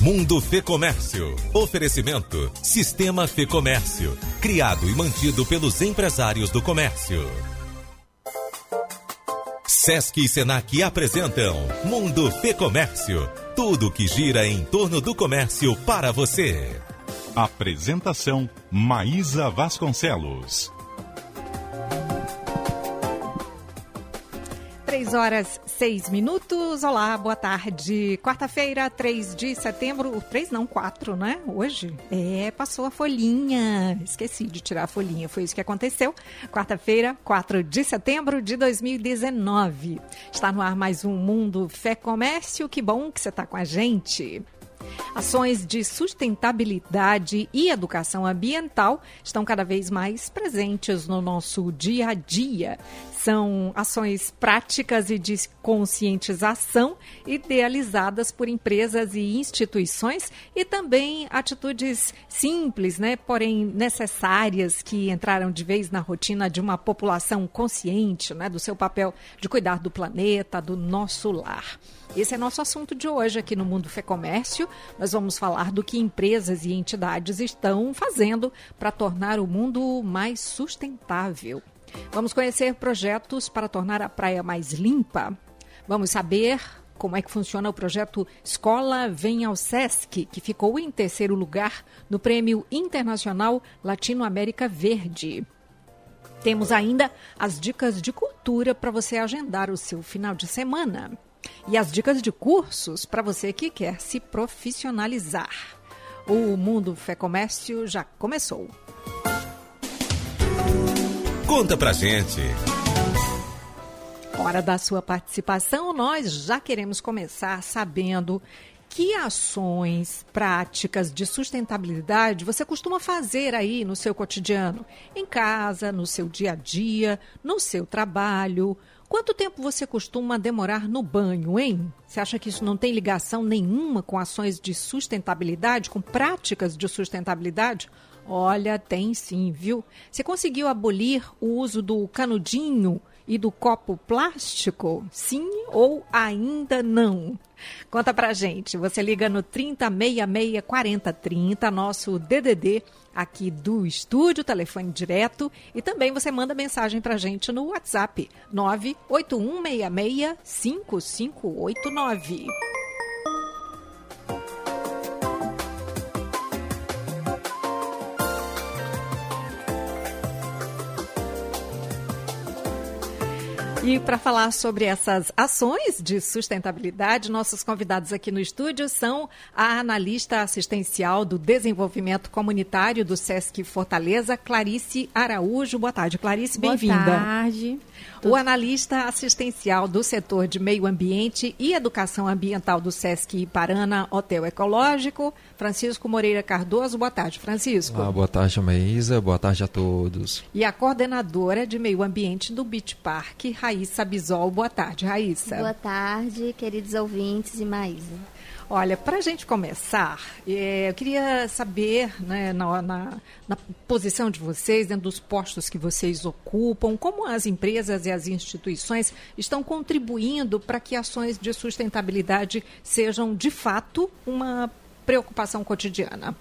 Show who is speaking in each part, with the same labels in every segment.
Speaker 1: Mundo Fê Comércio. Oferecimento Sistema Fê Comércio. Criado e mantido pelos empresários do comércio. Sesc e Senac apresentam Mundo Fê Comércio. Tudo que gira em torno do comércio para você.
Speaker 2: Apresentação Maísa Vasconcelos.
Speaker 3: 3 horas 6 minutos. Olá, boa tarde. Quarta-feira, 3 de setembro. 3 não, 4, né? Hoje. É, passou a folhinha. Esqueci de tirar a folhinha. Foi isso que aconteceu. Quarta-feira, 4 de setembro de 2019. Está no ar mais um Mundo Fé Comércio. Que bom que você está com a gente. Ações de sustentabilidade e educação ambiental estão cada vez mais presentes no nosso dia a dia. São ações práticas e de conscientização idealizadas por empresas e instituições e também atitudes simples, né, porém necessárias que entraram de vez na rotina de uma população consciente, né, do seu papel de cuidar do planeta, do nosso lar. Esse é nosso assunto de hoje aqui no Mundo Fê Comércio. Nós vamos falar do que empresas e entidades estão fazendo para tornar o mundo mais sustentável. Vamos conhecer projetos para tornar a praia mais limpa. Vamos saber como é que funciona o projeto Escola Vem ao Sesc, que ficou em terceiro lugar no Prêmio Internacional Latino-América Verde. Temos ainda as dicas de cultura para você agendar o seu final de semana. E as dicas de cursos para você que quer se profissionalizar. O Mundo Fé Comércio já começou.
Speaker 1: Conta pra gente.
Speaker 3: Hora da sua participação, nós já queremos começar sabendo que ações práticas de sustentabilidade você costuma fazer aí no seu cotidiano? Em casa, no seu dia a dia, no seu trabalho? Quanto tempo você costuma demorar no banho, hein? Você acha que isso não tem ligação nenhuma com ações de sustentabilidade, com práticas de sustentabilidade? Olha, tem sim, viu? Você conseguiu abolir o uso do canudinho e do copo plástico? Sim ou ainda não? Conta pra gente. Você liga no 3066 4030, nosso DDD aqui do estúdio, telefone direto, e também você manda mensagem pra gente no WhatsApp 98166 E para falar sobre essas ações de sustentabilidade, nossos convidados aqui no estúdio são a analista assistencial do desenvolvimento comunitário do SESC Fortaleza, Clarice Araújo. Boa tarde, Clarice, bem-vinda.
Speaker 4: Boa tarde.
Speaker 3: O analista assistencial do setor de meio ambiente e educação ambiental do SESC Parana Hotel Ecológico, Francisco Moreira Cardoso. Boa tarde, Francisco.
Speaker 5: Ah, boa tarde, Maísa. Boa tarde a todos.
Speaker 3: E a coordenadora de meio ambiente do Beach Park, Raíssa Bisol. Boa tarde, Raíssa.
Speaker 4: Boa tarde, queridos ouvintes e Maísa.
Speaker 3: Olha, para a gente começar, é, eu queria saber, né, na, na, na, posição de vocês, dentro dos postos que vocês ocupam, como as empresas e as instituições estão contribuindo para que ações de sustentabilidade sejam, de fato, uma preocupação cotidiana.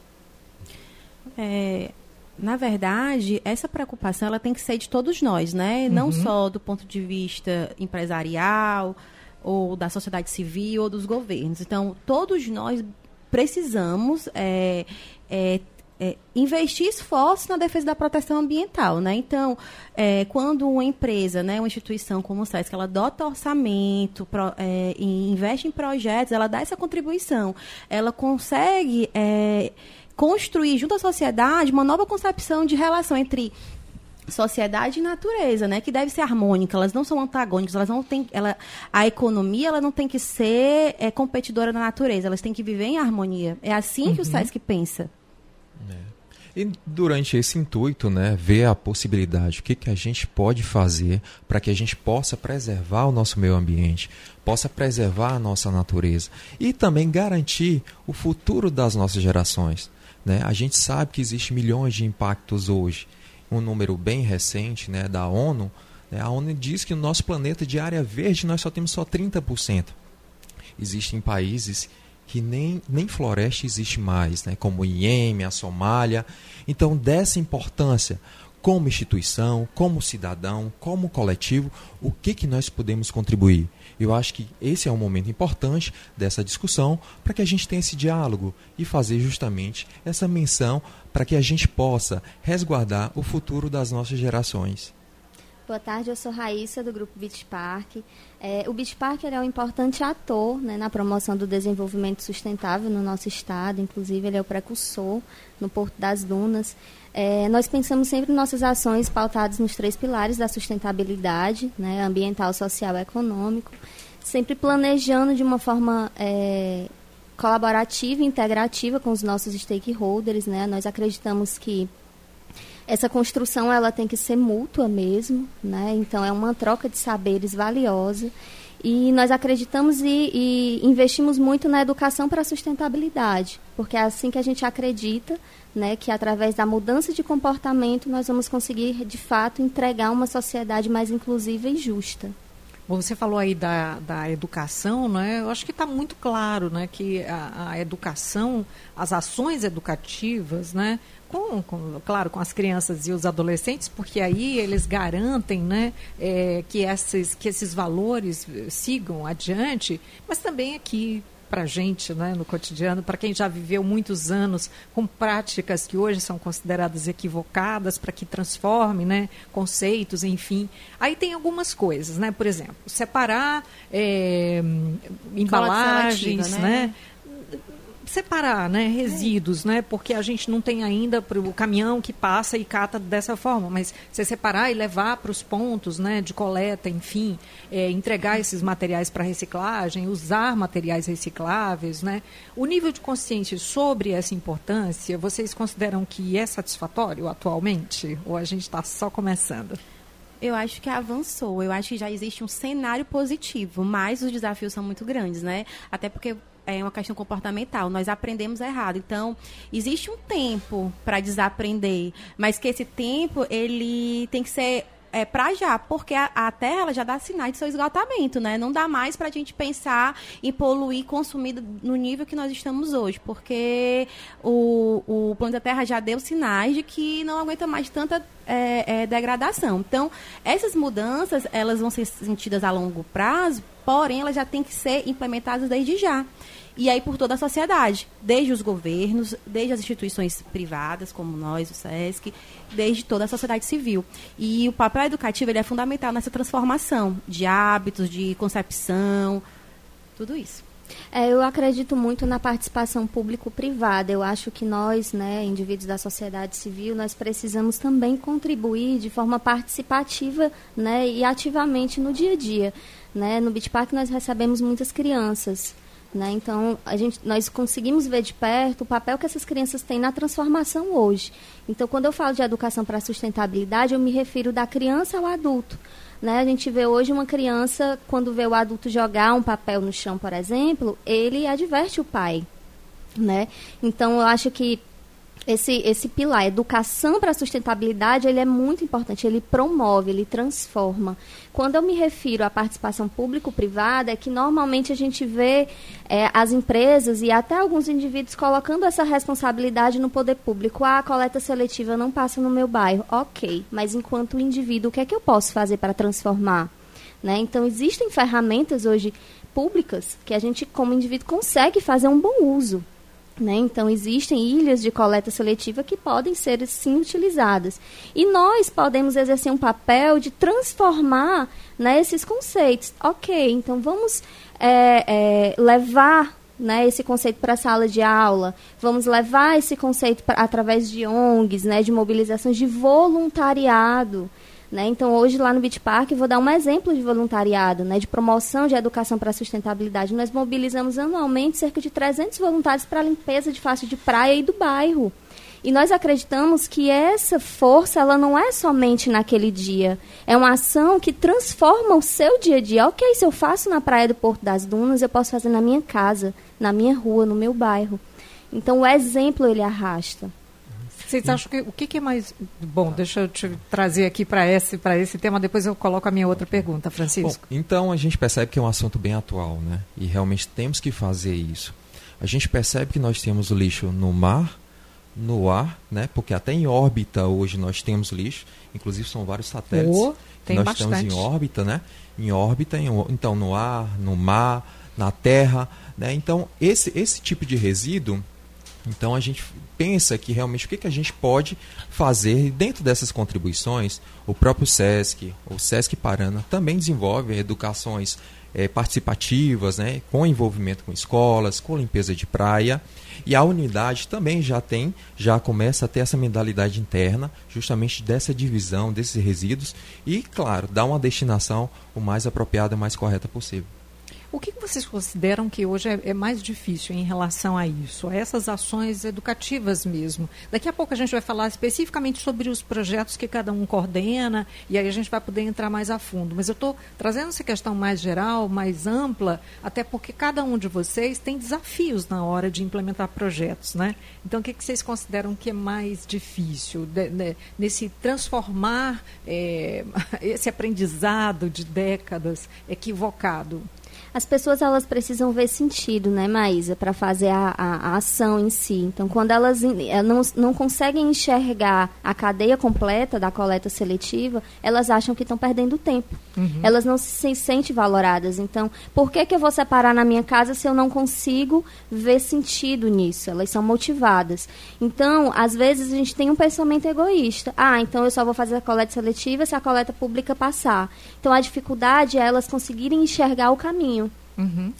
Speaker 4: É, na verdade, essa preocupação ela tem que ser de todos nós, né? Uhum. Não só do ponto de vista empresarial, ou da sociedade civil ou dos governos. Então, todos nós precisamos é, é, é, investir esforços na defesa da proteção ambiental, né? Então, é, quando uma empresa, né, uma instituição como o SESC, ela dota orçamento, pro, é, investe em projetos, ela dá essa contribuição, ela consegue é, construir junto à sociedade uma nova concepção de relação entre sociedade e natureza, né, que deve ser harmônica, elas não são antagônicas, elas não têm, ela, a economia ela não tem que ser é, competidora da natureza, elas têm que viver em harmonia. É assim uhum. que o SESC pensa.
Speaker 5: É. E durante esse intuito, né, ver a possibilidade, o que, que a gente pode fazer para que a gente possa preservar o nosso meio ambiente, possa preservar a nossa natureza e também garantir o futuro das nossas gerações. Né? A gente sabe que existe milhões de impactos hoje um número bem recente né, da ONU, né, a ONU diz que no nosso planeta de área verde nós só temos só 30%. Existem países que nem, nem floresta existe mais, né? como o Iêmen, a Somália. Então, dessa importância, como instituição, como cidadão, como coletivo, o que, que nós podemos contribuir? Eu acho que esse é um momento importante dessa discussão para que a gente tenha esse diálogo e fazer justamente essa menção para que a gente possa resguardar o futuro das nossas gerações.
Speaker 6: Boa tarde, eu sou Raíssa, do Grupo Beach Park. É, o Beach Park é um importante ator né, na promoção do desenvolvimento sustentável no nosso estado, inclusive ele é o precursor no Porto das Dunas. É, nós pensamos sempre nossas ações pautadas nos três pilares da sustentabilidade, né, ambiental, social e econômico, sempre planejando de uma forma é, colaborativa e integrativa com os nossos stakeholders. Né? Nós acreditamos que essa construção ela tem que ser mútua mesmo, né? Então é uma troca de saberes valiosa e nós acreditamos e, e investimos muito na educação para a sustentabilidade, porque é assim que a gente acredita, né, que através da mudança de comportamento nós vamos conseguir de fato entregar uma sociedade mais inclusiva e justa.
Speaker 3: Bom, você falou aí da, da educação, né? Eu acho que está muito claro, né, que a, a, educação, as ações educativas, né, com, com, claro, com as crianças e os adolescentes, porque aí eles garantem, né, é, que esses que esses valores sigam adiante, mas também aqui para a gente, né, no cotidiano, para quem já viveu muitos anos com práticas que hoje são consideradas equivocadas, para que transforme, né, conceitos, enfim. Aí tem algumas coisas, né, por exemplo, separar é, embalagens, né? né separar, né, resíduos, né, porque a gente não tem ainda o caminhão que passa e cata dessa forma, mas você separar e levar para os pontos, né, de coleta, enfim, é, entregar esses materiais para reciclagem, usar materiais recicláveis, né, o nível de consciência sobre essa importância, vocês consideram que é satisfatório atualmente ou a gente está só começando?
Speaker 4: Eu acho que avançou. Eu acho que já existe um cenário positivo, mas os desafios são muito grandes, né? Até porque é uma questão comportamental. Nós aprendemos errado. Então, existe um tempo para desaprender, mas que esse tempo ele tem que ser é, para já, porque a, a, Terra já dá sinais de seu esgotamento, né? Não dá mais para a gente pensar em poluir, consumir no nível que nós estamos hoje, porque o, o planeta Terra já deu sinais de que não aguenta mais tanta é, é, degradação. Então, essas mudanças, elas vão ser sentidas a longo prazo, porém, elas já têm que ser implementadas desde já e aí por toda a sociedade, desde os governos, desde as instituições privadas, como nós, o SESC, desde toda a sociedade civil. E o papel educativo ele é fundamental nessa transformação de hábitos, de concepção, tudo isso.
Speaker 6: É, eu acredito muito na participação público-privada. Eu acho que nós, né, indivíduos da sociedade civil, nós precisamos também contribuir de forma participativa né, e ativamente no dia a dia. Né? No Beach Park nós recebemos muitas crianças né? Então, a gente, nós conseguimos ver de perto o papel que essas crianças têm na transformação hoje. Então, quando eu falo de educação para sustentabilidade, eu me refiro da criança ao adulto. Né? A gente vê hoje uma criança, quando vê o adulto jogar um papel no chão, por exemplo, ele adverte o pai. Né? Então, eu acho que esse, esse pilar, educação para a sustentabilidade, ele é muito importante, ele promove, ele transforma. Quando eu me refiro à participação público-privada, é que normalmente a gente vê é, as empresas e até alguns indivíduos colocando essa responsabilidade no poder público. Ah, a coleta seletiva não passa no meu bairro. Ok, mas enquanto indivíduo, o que é que eu posso fazer para transformar? Né? Então, existem ferramentas hoje públicas que a gente, como indivíduo, consegue fazer um bom uso. Né? Então, existem ilhas de coleta seletiva que podem ser, sim, utilizadas. E nós podemos exercer um papel de transformar né, esses conceitos. Ok, então vamos é, é, levar né, esse conceito para a sala de aula, vamos levar esse conceito pra, através de ONGs, né, de mobilizações de voluntariado. Né? Então, hoje lá no Beach Park, vou dar um exemplo de voluntariado, né? de promoção de educação para sustentabilidade. Nós mobilizamos anualmente cerca de 300 voluntários para a limpeza de faixa de praia e do bairro. E nós acreditamos que essa força, ela não é somente naquele dia. É uma ação que transforma o seu dia a dia. Ok, se eu faço na praia do Porto das Dunas, eu posso fazer na minha casa, na minha rua, no meu bairro. Então, o exemplo, ele arrasta.
Speaker 3: Vocês acham que o que, é mais bom? Deixa eu te trazer aqui para esse para esse tema. Depois eu coloco a minha outra pergunta, Francisco.
Speaker 5: Bom, então a gente percebe que é um assunto bem atual, né? E realmente temos que fazer isso. a gente percebe que nós temos lixo no mar, no ar, né? Porque até em órbita hoje nós temos lixo, inclusive são vários satélites
Speaker 3: Oh,
Speaker 5: que nós
Speaker 3: bastante.
Speaker 5: estamos em órbita, né? Em órbita, em então no ar, no mar, na terra, né? Então esse esse tipo de resíduo, então a gente pensa que realmente o que, que a gente pode fazer dentro dessas contribuições. O próprio SESC, o SESC Parana também desenvolve educações eh, participativas, né, com envolvimento com escolas, com limpeza de praia. E a unidade também já tem, já começa a ter essa modalidade interna, justamente dessa divisão desses resíduos e, claro, dar uma destinação o mais apropriada e mais correta possível.
Speaker 3: O que vocês consideram que hoje é, é mais difícil em relação a isso, a essas ações educativas mesmo? Daqui a pouco a gente vai falar especificamente sobre os projetos que cada um coordena e aí a gente vai poder entrar mais a fundo. Mas eu estou trazendo essa questão mais geral, mais ampla, até porque cada um de vocês tem desafios na hora de implementar projetos, né? Então, o que, vocês consideram que é mais difícil nesse transformar eh, esse aprendizado de décadas equivocado?
Speaker 6: As pessoas elas precisam ver sentido, né, Maísa, para fazer a, a- a ação em si. Então, quando elas eh, não, não conseguem enxergar a cadeia completa da coleta seletiva, elas acham que estão perdendo tempo. Elas não se sentem valoradas. Então, por que, que eu vou separar na minha casa se eu não consigo ver sentido nisso? Elas são motivadas. Então, às vezes a gente tem um pensamento egoísta. Ah, então eu só vou fazer a coleta seletiva se a coleta pública passar. Então, a dificuldade é elas conseguirem enxergar o caminho.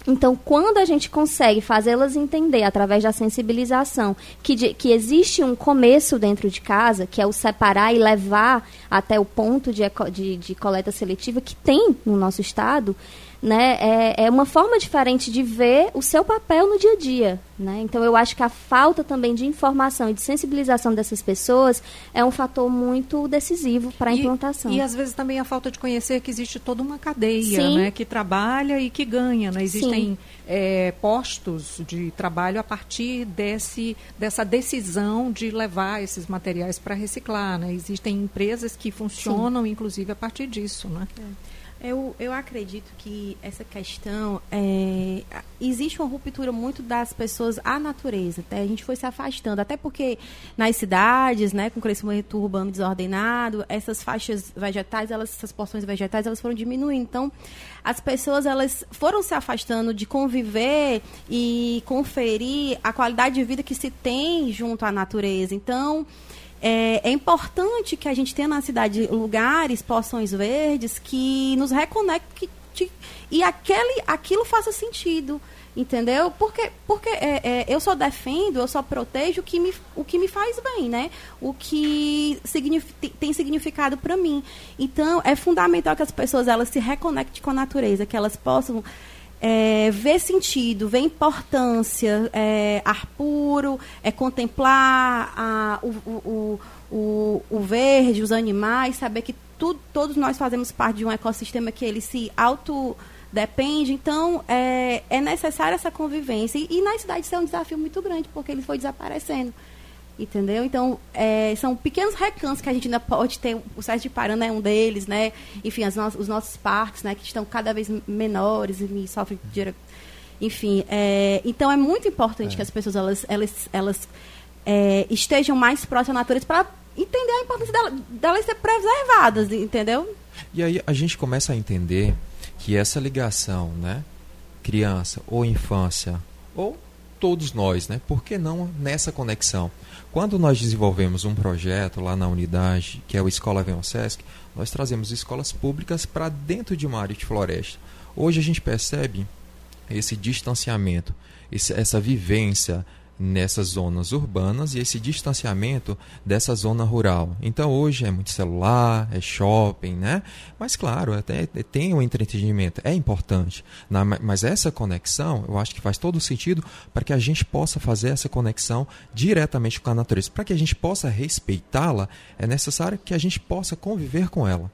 Speaker 6: Então, quando a gente consegue fazê-las entender através da sensibilização que, de- que existe um começo dentro de casa, que é o separar e levar até o ponto de, de, de coleta seletiva que tem no nosso estado, né, é, é uma forma diferente de ver o seu papel no dia a dia. Né? Então, eu acho que a falta também de informação e de sensibilização dessas pessoas é um fator muito decisivo para a implantação.
Speaker 3: E, às vezes também a falta de conhecer que existe toda uma cadeia,
Speaker 6: Sim.
Speaker 3: né, que trabalha e que ganha, né? Existem eh, postos de trabalho a partir desse, dessa decisão de levar esses materiais para reciclar, né? Existem empresas que funcionam, inclusive, a partir disso, né?
Speaker 4: Eu, eu acredito que essa questão é, existe uma ruptura muito das pessoas à natureza. Até a gente foi se afastando, até porque nas cidades, né, com crescimento urbano desordenado, essas faixas vegetais, elas, essas porções vegetais, elas foram diminuindo. Então, as pessoas elas foram se afastando de conviver e conferir a qualidade de vida que se tem junto à natureza. Então, é, é importante que a gente tenha na cidade lugares, porções verdes, que nos reconectem e aquele, aquilo faça sentido. Entendeu? Porque, porque é, é, eu só defendo, eu só protejo o que me, o que me faz bem, né? O que tem significado para mim. Então, é fundamental que as pessoas elas se reconectem com a natureza, que elas possam é, ver sentido, ver importância, é, ar puro, é contemplar a, o, o, o, o, verde, os animais, saber que todos nós fazemos parte de um ecossistema que ele se auto depende. Então, é, é necessária essa convivência. E, e nas cidades isso é um desafio muito grande, porque ele foi desaparecendo. Entendeu? Então, é, são pequenos recantos que a gente ainda pode ter. O Sérgio de Parana é um deles, né? Enfim, as no- os nossos parques, né? Que estão cada vez menores e sofrem de... Enfim, é, então é muito importante que as pessoas elas, elas, elas é, estejam mais próximas à natureza para entender a importância dela, delas ser preservadas, entendeu?
Speaker 5: E aí a gente começa a entender que essa ligação, né, criança ou infância, ou todos nós, né, por que não nessa conexão? Quando nós desenvolvemos um projeto lá na unidade, que é o Escola Vem ao Sesc, nós trazemos escolas públicas para dentro de uma área de floresta. Hoje a gente percebe esse distanciamento, esse- essa vivência nessas zonas urbanas e esse distanciamento dessa zona rural. Então hoje é muito celular, é shopping, né? Mas claro, até tem o entretenimento, é importante. Na- mas essa conexão, eu acho que faz todo sentido para que a gente possa fazer essa conexão diretamente com a natureza. Para que a gente possa respeitá-la, é necessário que a gente possa conviver com ela.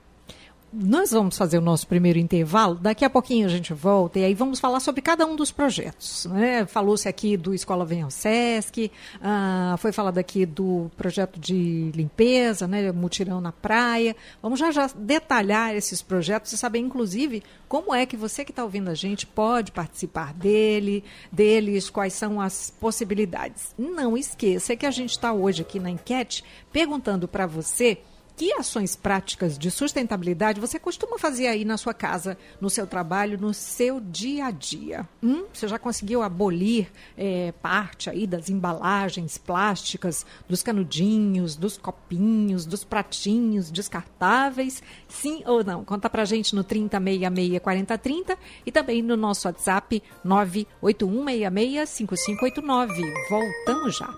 Speaker 3: Nós vamos fazer o nosso primeiro intervalo. Daqui a pouquinho a gente volta e aí vamos falar sobre cada um dos projetos. Né? Falou-se aqui do Escola Vem ao Sesc, ah, foi falado aqui do projeto de limpeza, né? mutirão na praia. Vamos já, já detalhar esses projetos e saber, inclusive, como é que você que está ouvindo a gente pode participar dele, deles, quais são as possibilidades. Não esqueça que a gente está hoje aqui na enquete perguntando para você que ações práticas de sustentabilidade você costuma fazer aí na sua casa, no seu trabalho, no seu dia a dia? Hum? Você já conseguiu abolir é, parte aí das embalagens plásticas, dos canudinhos, dos copinhos, dos pratinhos descartáveis? Sim ou não? Conta pra gente no 30664030 e também no nosso WhatsApp 981665589. Voltamos já.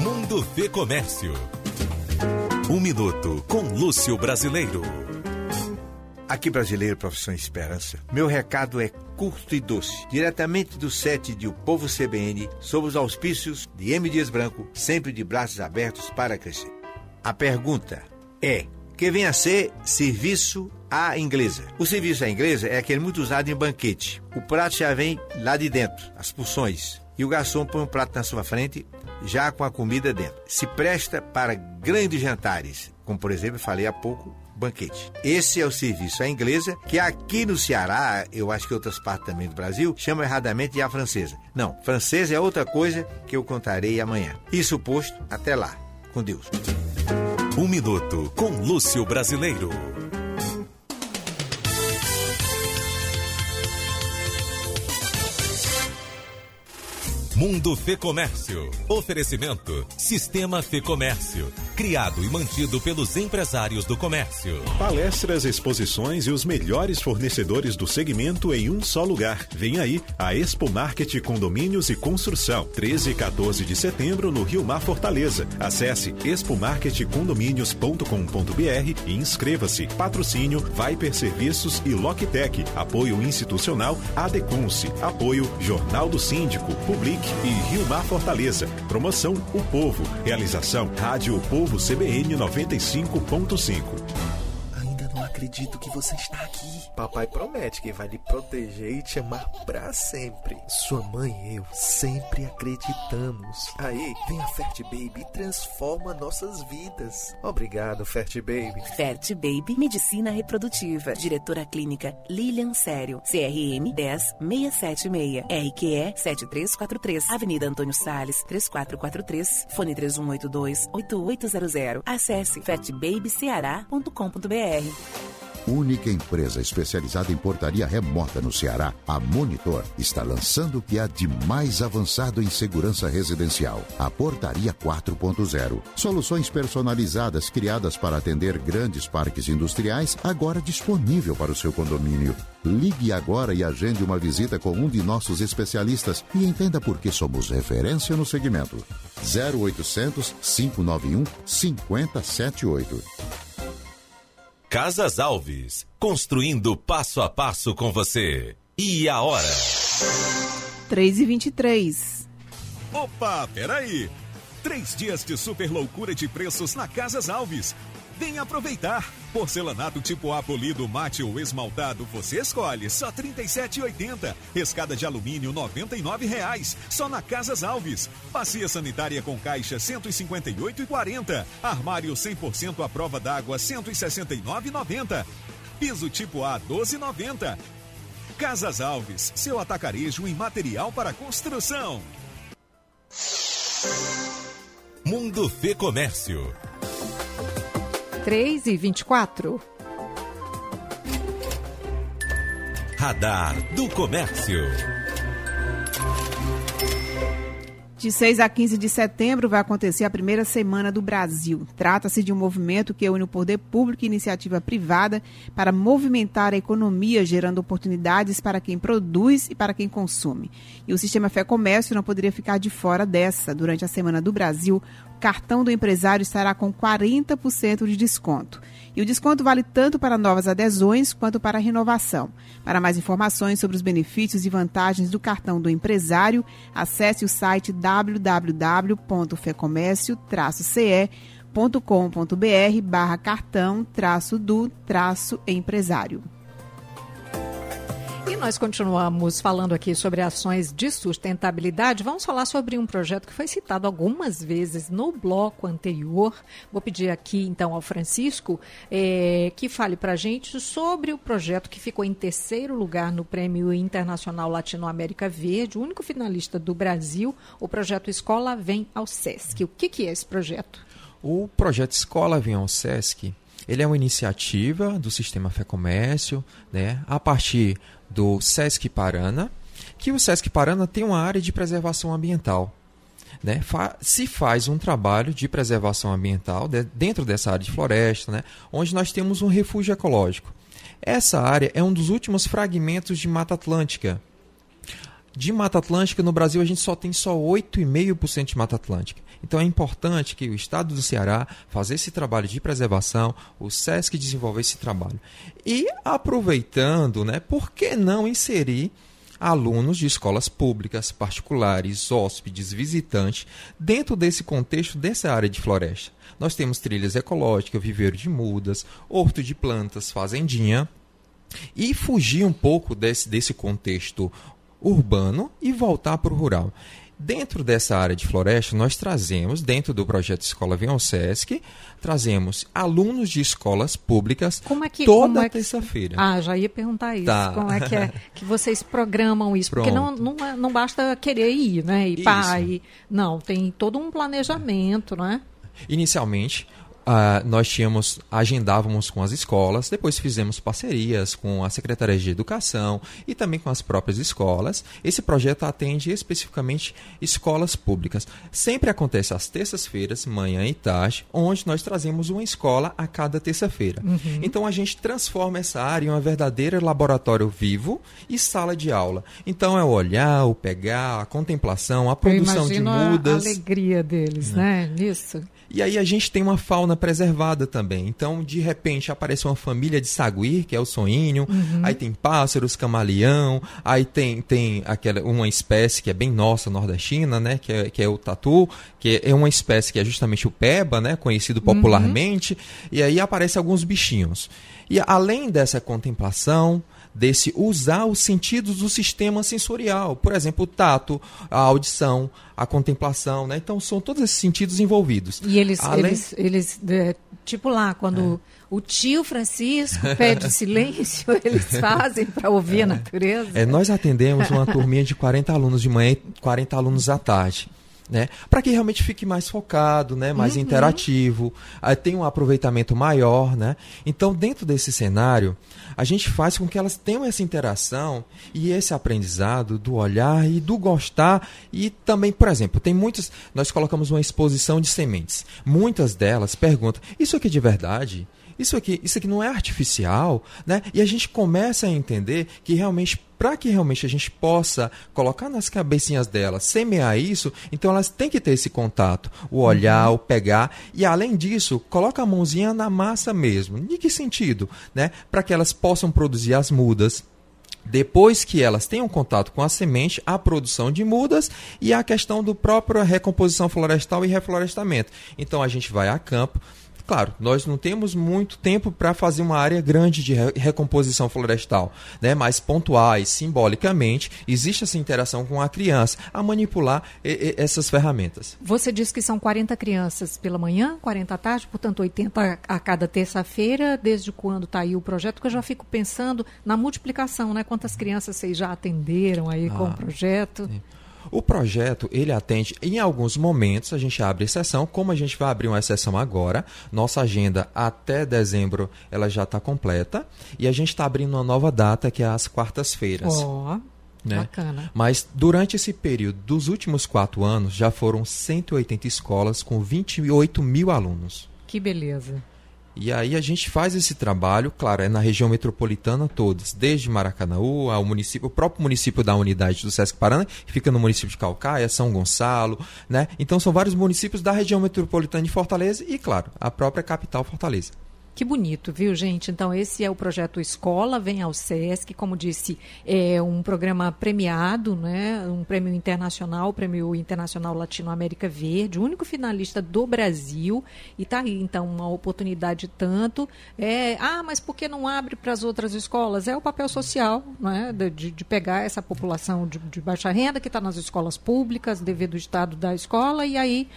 Speaker 1: Mundo Fê Comércio. Um minuto com Lúcio Brasileiro.
Speaker 7: Aqui, Brasileiro Profissão Esperança. Meu recado é curto e doce. Diretamente do set de O Povo CBN, sob os auspícios de M. Dias Branco, sempre de braços abertos para crescer. A pergunta é: que vem a ser serviço à inglesa? O serviço à inglesa é aquele muito usado em banquete. O prato já vem lá de dentro, as porções. E o garçom põe um prato na sua frente já com a comida dentro. Se presta para grandes jantares, como por exemplo falei há pouco, banquete. Esse é o serviço à inglesa, que aqui no Ceará, eu acho que outras partes também do Brasil, chama erradamente de a francesa. Não, francesa é outra coisa que eu contarei amanhã. Isso posto, até lá. Com Deus.
Speaker 1: Um minuto com Lúcio Brasileiro. Mundo Fê Comércio. Oferecimento Sistema Fê Comércio. Criado e mantido pelos empresários do comércio.
Speaker 2: Palestras, exposições e os melhores fornecedores do segmento em um só lugar. Vem aí a Expo Market Condomínios e Construção. 13 e 14 de setembro no Rio Mar Fortaleza. Acesse expomarketcondomínios.com.br e inscreva-se. Patrocínio Viper Serviços e Loctec. Apoio institucional Adeconce. Apoio Jornal do Síndico. Publique e Rio Mar Fortaleza. Promoção O Povo. Realização Rádio O Povo CBN 95.5.
Speaker 8: Ainda não acredito que você está aqui. Papai promete que vai lhe proteger e te amar para sempre. Sua mãe e eu sempre acreditamos. Aí, vem a Fert Baby e transforma nossas vidas. Obrigado, Fert Baby.
Speaker 9: Fert Baby Medicina Reprodutiva. Diretora Clínica Lilian Sério. CRM 10676. RQE 7343. Avenida Antônio Sales 3443. Fone 3182 8800. Acesse fatbabyceará.com.br.
Speaker 10: Única empresa especializada em portaria remota no Ceará, a Monitor está lançando o que há de mais avançado em segurança residencial, a Portaria 4.0. Soluções personalizadas criadas para atender grandes parques industriais, agora disponível para o seu condomínio. Ligue agora e agende uma visita com um de nossos especialistas e entenda por que somos referência no segmento. 0800 591 5078.
Speaker 1: Casas Alves, construindo passo a passo com você. E a hora?
Speaker 11: 3 e 23
Speaker 12: Opa, peraí! Três dias de super loucura de preços na Casas Alves. Vem aproveitar! Porcelanato tipo A polido mate ou esmaltado, você escolhe, só R$ 37,80. Escada de alumínio, R$ 99,00, só na Casas Alves. Bacia sanitária com caixa, R$ 158,40. Armário 100% à prova d'água, R$ 169,90. Piso tipo A, R$ 12,90. Casas Alves, seu atacarejo em material para construção.
Speaker 1: Mundo Fê Comércio.
Speaker 3: 3 e 24.
Speaker 1: Radar do Comércio.
Speaker 11: De 6 a 15 de setembro vai acontecer a primeira Semana do Brasil. Trata-se de um movimento que une o poder público e iniciativa privada para movimentar a economia, gerando oportunidades para quem produz e para quem consome. E o Sistema Fé Comércio não poderia ficar de fora dessa. Durante a Semana do Brasil, o cartão do empresário estará com 40% de desconto. E o desconto vale tanto para novas adesões quanto para renovação. Para mais informações sobre os benefícios e vantagens do cartão do empresário, acesse o site www.fecomércio-ce .com.br barra cartão traço do traço empresário.
Speaker 3: E nós continuamos falando aqui sobre ações de sustentabilidade. Vamos falar sobre um projeto que foi citado algumas vezes no bloco anterior. Vou pedir aqui então ao Francisco é, que fale para a gente sobre o projeto que ficou em terceiro lugar no Prêmio Internacional Latinoamérica Verde, o único finalista do Brasil, o projeto Escola Vem ao Sesc. O que, que é esse projeto?
Speaker 5: O projeto Escola Vem ao Sesc ele é uma iniciativa do Sistema Fé Comércio, né, a partir do Sesc Parana, que o Sesc Parana tem uma área de preservação ambiental. Né? Fa se faz um trabalho de preservação ambiental de dentro dessa área de floresta, né? onde nós temos um refúgio ecológico. Essa área é um dos últimos fragmentos de Mata Atlântica. De Mata Atlântica, no Brasil, a gente só tem só 8,5% de Mata Atlântica. Então é importante que o Estado do Ceará faça esse trabalho de preservação, o SESC desenvolver esse trabalho. E aproveitando, né, por que não inserir alunos de escolas públicas, particulares, hóspedes, visitantes, dentro desse contexto dessa área de floresta? Nós temos trilhas ecológicas, viveiro de mudas, horto de plantas, fazendinha, e fugir um pouco desse, desse contexto urbano e voltar para o rural. Dentro dessa área de floresta, nós trazemos, dentro do projeto Escola ao Sesc, trazemos alunos de escolas públicas
Speaker 3: como é que,
Speaker 5: toda
Speaker 3: é
Speaker 5: terça-feira.
Speaker 3: Ah, já ia perguntar isso.
Speaker 5: Tá.
Speaker 3: Como é que é que vocês programam isso? Pronto. Porque não, não, é, não basta querer ir, né? E pá, e, não, tem todo um planejamento, né?
Speaker 5: Inicialmente, Uh, nós tínhamos, agendávamos com as escolas, depois fizemos parcerias com a Secretaria de Educação e também com as próprias escolas. Esse projeto atende especificamente escolas públicas. Sempre acontece às terças-feiras, manhã e tarde, onde nós trazemos uma escola a cada terça-feira. Uhum. Então a gente transforma essa área em uma verdadeira laboratório vivo e sala de aula. Então é o olhar, o pegar, a contemplação, a produção de mudas.
Speaker 3: A alegria deles, né? Nisso.
Speaker 5: E aí a gente tem uma fauna preservada também. Então, de repente, aparece uma família de saguir, que é o soninho, uhum. aí tem pássaros, camaleão, aí tem, tem aquela, uma espécie que é bem nossa, nordestina, né? Que é, que é o tatu, que é uma espécie que é justamente o peba, né? Conhecido popularmente. Uhum. E aí aparecem alguns bichinhos. E além dessa contemplação, desse usar os sentidos do sistema sensorial. Por exemplo, o tato, a audição, a contemplação, né? Então são todos esses sentidos envolvidos.
Speaker 3: E eles, Além... eles, eles é, tipo lá, quando é. o tio Francisco pede silêncio, eles fazem para ouvir é. a natureza.
Speaker 5: É, nós atendemos uma turminha de 40 alunos de manhã e 40 alunos à tarde né? Para que realmente fique mais focado, né? Mais uhum. interativo, tem um aproveitamento maior, né? Então, dentro desse cenário, a gente faz com que elas tenham essa interação e esse aprendizado do olhar e do gostar e também, por exemplo, tem muitas, nós colocamos uma exposição de sementes. Muitas delas perguntam: "Isso aqui é de verdade?" Isso aqui, isso aqui não é artificial, né? E a gente começa a entender que realmente para que realmente a gente possa colocar nas cabecinhas delas, semear isso, então elas têm que ter esse contato, o olhar, uhum. o pegar, e além disso, coloca a mãozinha na massa mesmo. Em que sentido? Né? Para que elas possam produzir as mudas, depois que elas tenham contato com a semente, a produção de mudas e a questão do próprio recomposição florestal e reflorestamento. Então a gente vai a campo, Claro, nós não temos muito tempo para fazer uma área grande de recomposição florestal, né? mas pontuais, simbolicamente, existe essa interação com a criança a manipular e, e, essas ferramentas.
Speaker 3: Você disse que são 40 crianças pela manhã, 40 à tarde, portanto 80 a cada terça-feira. Desde quando está aí o projeto? Porque eu já fico pensando na multiplicação, né? Quantas crianças vocês já atenderam aí ah, com o projeto? Sim.
Speaker 5: O projeto, ele atende, em alguns momentos a gente abre exceção, como a gente vai abrir uma exceção agora, nossa agenda até dezembro ela já está completa, e a gente está abrindo uma nova data que é as quartas-feiras.
Speaker 3: Oh. Né? Bacana.
Speaker 5: Mas durante esse período dos últimos quatro anos, já foram 180 escolas com 28 mil alunos.
Speaker 3: Que beleza.
Speaker 5: E aí a gente faz esse trabalho, claro, é na região metropolitana todas, desde Maracanaú ao município, o próprio município da unidade do Sesc Paraná, que fica no município de Calcaia, São Gonçalo, né? Então são vários municípios da região metropolitana de Fortaleza e, claro, a própria capital Fortaleza.
Speaker 3: Que bonito, viu, gente? Então, esse é o projeto Escola Vem ao SESC. Como disse, é um programa premiado, né? um prêmio internacional, Prêmio Internacional Latino-América Verde, único finalista do Brasil. E está aí, então, uma oportunidade tanto. É, ah, mas por que não abre para as outras escolas? É o papel social, né? de, de pegar essa população de, de baixa renda que está nas escolas públicas, devido ao estado da escola, e aí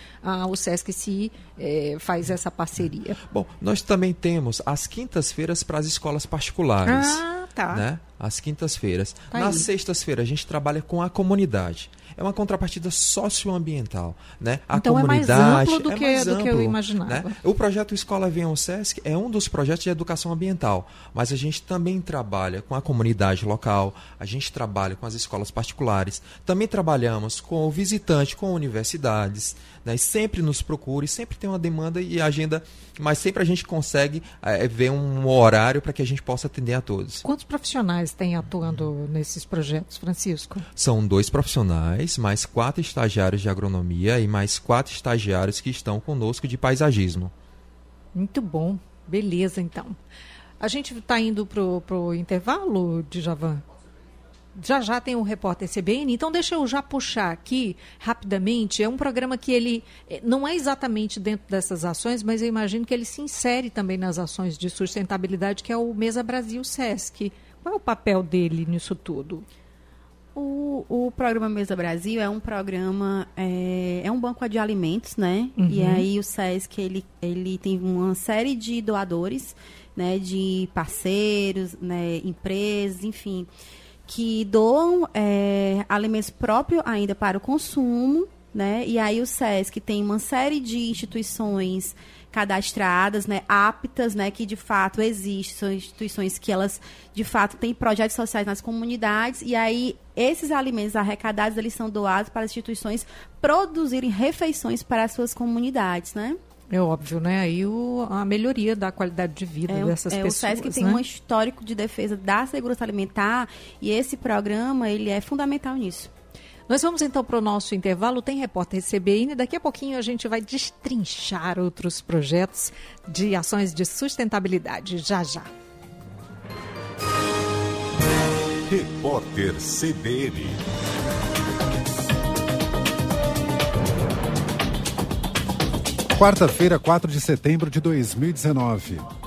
Speaker 3: o SESC se é, faz essa parceria.
Speaker 5: Bom, nós também temos as quintas-feiras para as escolas particulares.
Speaker 3: Ah, tá.
Speaker 5: Né? As quintas-feiras.
Speaker 3: Tá
Speaker 5: Nas sextas-feiras a gente trabalha com a comunidade. É uma contrapartida socioambiental, né? A
Speaker 3: Então é mais
Speaker 5: comunidade
Speaker 3: amplo do
Speaker 5: é
Speaker 3: que-
Speaker 5: mais
Speaker 3: do que eu
Speaker 5: amplo,
Speaker 3: imaginava.
Speaker 5: né? O projeto Escola Vem ao Sesc é um dos projetos de educação ambiental, mas a gente também trabalha com a comunidade local, a gente trabalha com as escolas particulares, também trabalhamos com o visitante, com universidades, né? Sempre nos procure, sempre tem uma demanda e agenda, mas sempre a gente consegue eh, ver um horário para que a gente possa atender a todos.
Speaker 3: Quantos profissionais têm atuando nesses projetos, Francisco?
Speaker 5: São dois profissionais, mais quatro estagiários de agronomia e mais quatro estagiários que estão conosco de paisagismo.
Speaker 3: Muito bom. Beleza, então. A gente está indo para o intervalo, Djavan? Já já tem o repórter CBN, então deixa eu já puxar aqui rapidamente. É um programa que ele eh, não é exatamente dentro dessas ações, mas eu imagino que ele se insere também nas ações de sustentabilidade, que é o Mesa Brasil Sesc. Qual é o papel dele nisso tudo?
Speaker 4: O, o programa Mesa Brasil é um programa, é, é um banco de alimentos, né?
Speaker 3: Uhum.
Speaker 4: E aí o SESC, ele, ele tem uma série de doadores, né? De parceiros, né? Empresas, enfim, que doam é, alimentos próprios ainda para o consumo, né? E aí o SESC tem uma série de instituições cadastradas, né, aptas, né, que de fato existem, são instituições que elas de fato têm projetos sociais nas comunidades e aí esses alimentos arrecadados eles são doados para as instituições produzirem refeições para as suas comunidades, né?
Speaker 3: É óbvio, né? Aí o, a melhoria da qualidade de vida
Speaker 4: É,
Speaker 3: dessas
Speaker 4: é,
Speaker 3: pessoas.
Speaker 4: O SESC tem
Speaker 3: né?
Speaker 4: um histórico de defesa da segurança alimentar e esse programa ele é fundamental nisso.
Speaker 3: Nós vamos então para o nosso intervalo. Tem repórter CBN. Daqui a pouquinho a gente vai destrinchar outros projetos de ações de sustentabilidade. Já já.
Speaker 12: Repórter CBN.
Speaker 13: Quarta-feira, 4 de setembro de 2019.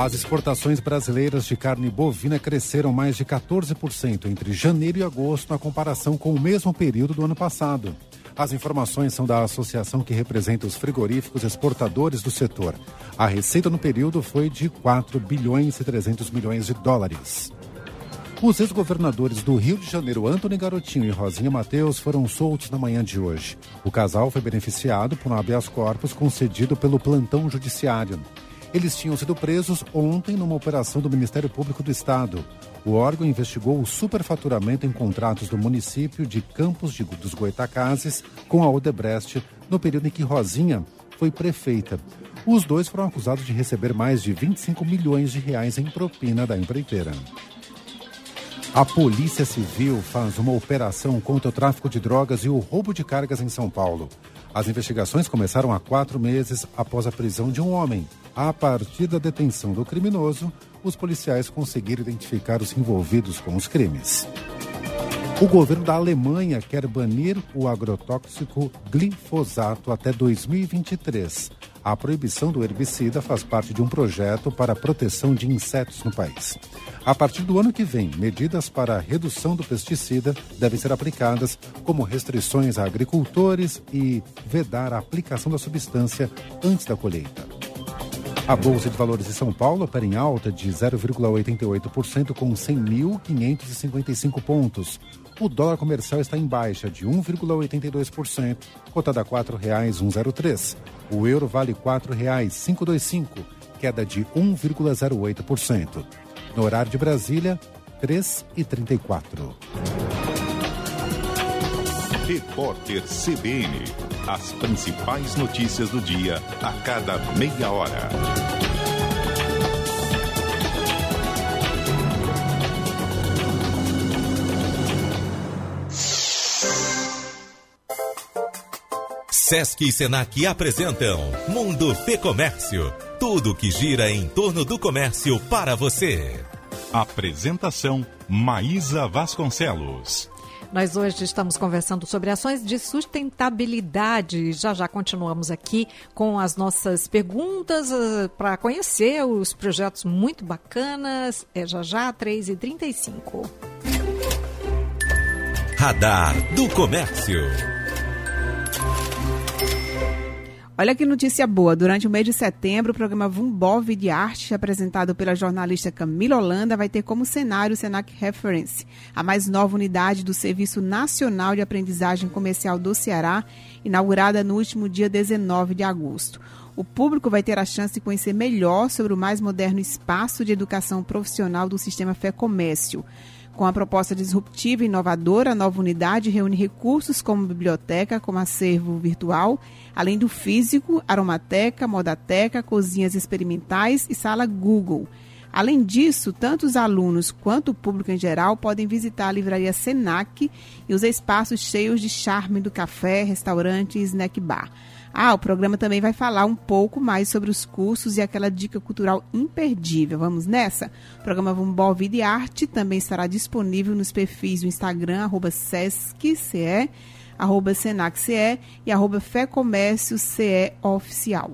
Speaker 13: As exportações brasileiras de carne bovina cresceram mais de 14% entre janeiro e agosto na comparação com o mesmo período do ano passado. As informações são da associação que representa os frigoríficos exportadores do setor. A receita no período foi de 4 bilhões e 300 milhões de dólares. Os ex-governadores do Rio de Janeiro, Antony Garotinho e Rosinha Mateus, foram soltos na manhã de hoje. O casal foi beneficiado por um habeas corpus concedido pelo plantão judiciário. Eles tinham sido presos ontem numa operação do Ministério Público do Estado. O órgão investigou o superfaturamento em contratos do município de Campos de- dos Goitacazes com a Odebrecht no período em que Rosinha foi prefeita. Os dois foram acusados de receber mais de 25 milhões de reais em propina da empreiteira. A Polícia Civil faz uma operação contra o tráfico de drogas e o roubo de cargas em São Paulo. As investigações começaram há quatro meses após a prisão de um homem. A partir da detenção do criminoso, os policiais conseguiram identificar os envolvidos com os crimes. O governo da Alemanha quer banir o agrotóxico glifosato até 2023. A proibição do herbicida faz parte de um projeto para a proteção de insetos no país. A partir do ano que vem, medidas para a redução do pesticida devem ser aplicadas, como restrições a agricultores e vedar a aplicação da substância antes da colheita. A Bolsa de Valores de São Paulo opera em alta de 0,88% com 100.555 pontos. O dólar comercial está em baixa de 1,82%, cotada a R$ 4,103. O euro vale R$ 4,525, queda de 1,08%. No horário de Brasília, 3h34.
Speaker 12: Repórter CBN. As principais notícias do dia a cada meia hora.
Speaker 1: Sesc e Senac apresentam Mundo Fê Comércio. Tudo que gira em torno do comércio para você.
Speaker 12: Apresentação Maísa Vasconcelos.
Speaker 3: Nós hoje estamos conversando sobre ações de sustentabilidade. Já já continuamos aqui com as nossas perguntas uh, para conhecer os projetos muito bacanas. É já já, 3h35.
Speaker 1: Radar do Comércio.
Speaker 11: Olha que notícia boa. Durante o mês de setembro, o programa Vumbov de Arte, apresentado pela jornalista Camila Holanda, vai ter como cenário o Senac Reference, a mais nova unidade do Serviço Nacional de Aprendizagem Comercial do Ceará, inaugurada no último dia 19 de agosto. O público vai ter a chance de conhecer melhor sobre o mais moderno espaço de educação profissional do sistema Fé Comércio. Com a proposta disruptiva e inovadora, a nova unidade reúne recursos como biblioteca, como acervo virtual, além do físico, aromateca, modateca, cozinhas experimentais e sala Google. Além disso, tanto os alunos quanto o público em geral podem visitar a livraria Senac e os espaços cheios de charme do café, restaurante e snack bar. Ah, o programa também vai falar um pouco mais sobre os cursos e aquela dica cultural imperdível. Vamos nessa? O programa Vumbol Vida e Arte também estará disponível nos perfis do Instagram, arroba SescCE, arroba SenacCE e arroba Fé Comércio CE Oficial.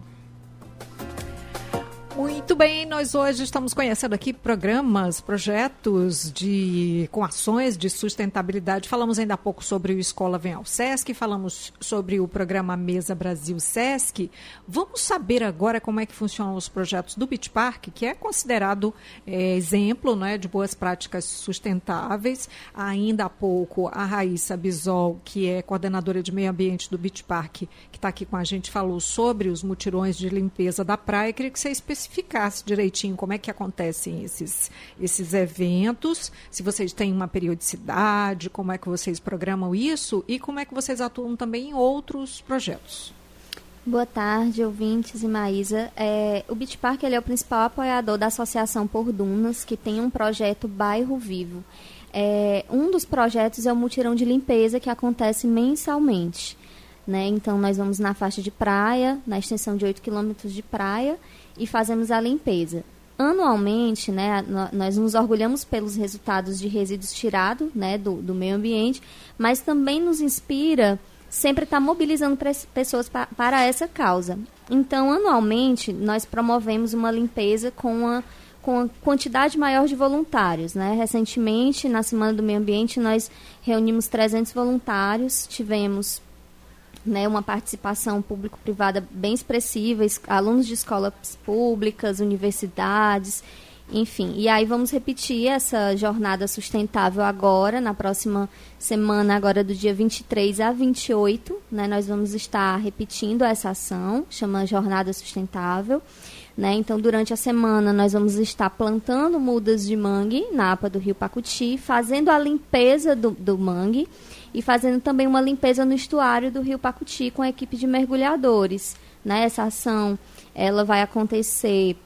Speaker 3: Muito bem, nós hoje estamos conhecendo aqui programas, projetos de com ações de sustentabilidade. Falamos ainda há pouco sobre o Escola Vem ao Sesc, falamos sobre o programa Mesa Brasil Sesc. Vamos saber agora como é que funcionam os projetos do Beach Park, que é considerado é, exemplo né, de boas práticas sustentáveis. Ainda há pouco, a Raíssa Bisol, que é coordenadora de meio ambiente do Beach Park, que está aqui com a gente, falou sobre os mutirões de limpeza da praia. Eu queria que você especificasse direitinho como é que acontecem esses, esses eventos, se vocês têm uma periodicidade, como é que vocês programam isso e como é que vocês atuam também em outros projetos.
Speaker 6: Boa tarde, ouvintes e Maísa. É, o Beach Park ele é o principal apoiador da Associação Por Dunas, que tem um projeto Bairro Vivo. É, um dos projetos é o mutirão de limpeza, que acontece mensalmente. Né? Então, nós vamos na faixa de praia, na extensão de 8 quilômetros de praia, e fazemos a limpeza. Anualmente, né, nós nos orgulhamos pelos resultados de resíduos tirados né, do, do meio ambiente, mas também nos inspira sempre estar tá mobilizando pessoas pa para essa causa. Então, anualmente, nós promovemos uma limpeza com uma, com uma quantidade maior de voluntários. Né? Recentemente, na Semana do Meio Ambiente, nós reunimos 300 voluntários, tivemos né, uma participação público-privada bem expressiva, alunos de escolas públicas, universidades, enfim. E aí vamos repetir essa jornada sustentável agora, na próxima semana, agora do dia 23 a 28, né, nós vamos estar repetindo essa ação, chama Jornada Sustentável. Né? Então, durante a semana, nós vamos estar plantando mudas de mangue na APA do Rio Pacuti, fazendo a limpeza do, do mangue, e fazendo também uma limpeza no estuário do Rio Pacuti com a equipe de mergulhadores. Né? Essa ação ela vai acontecer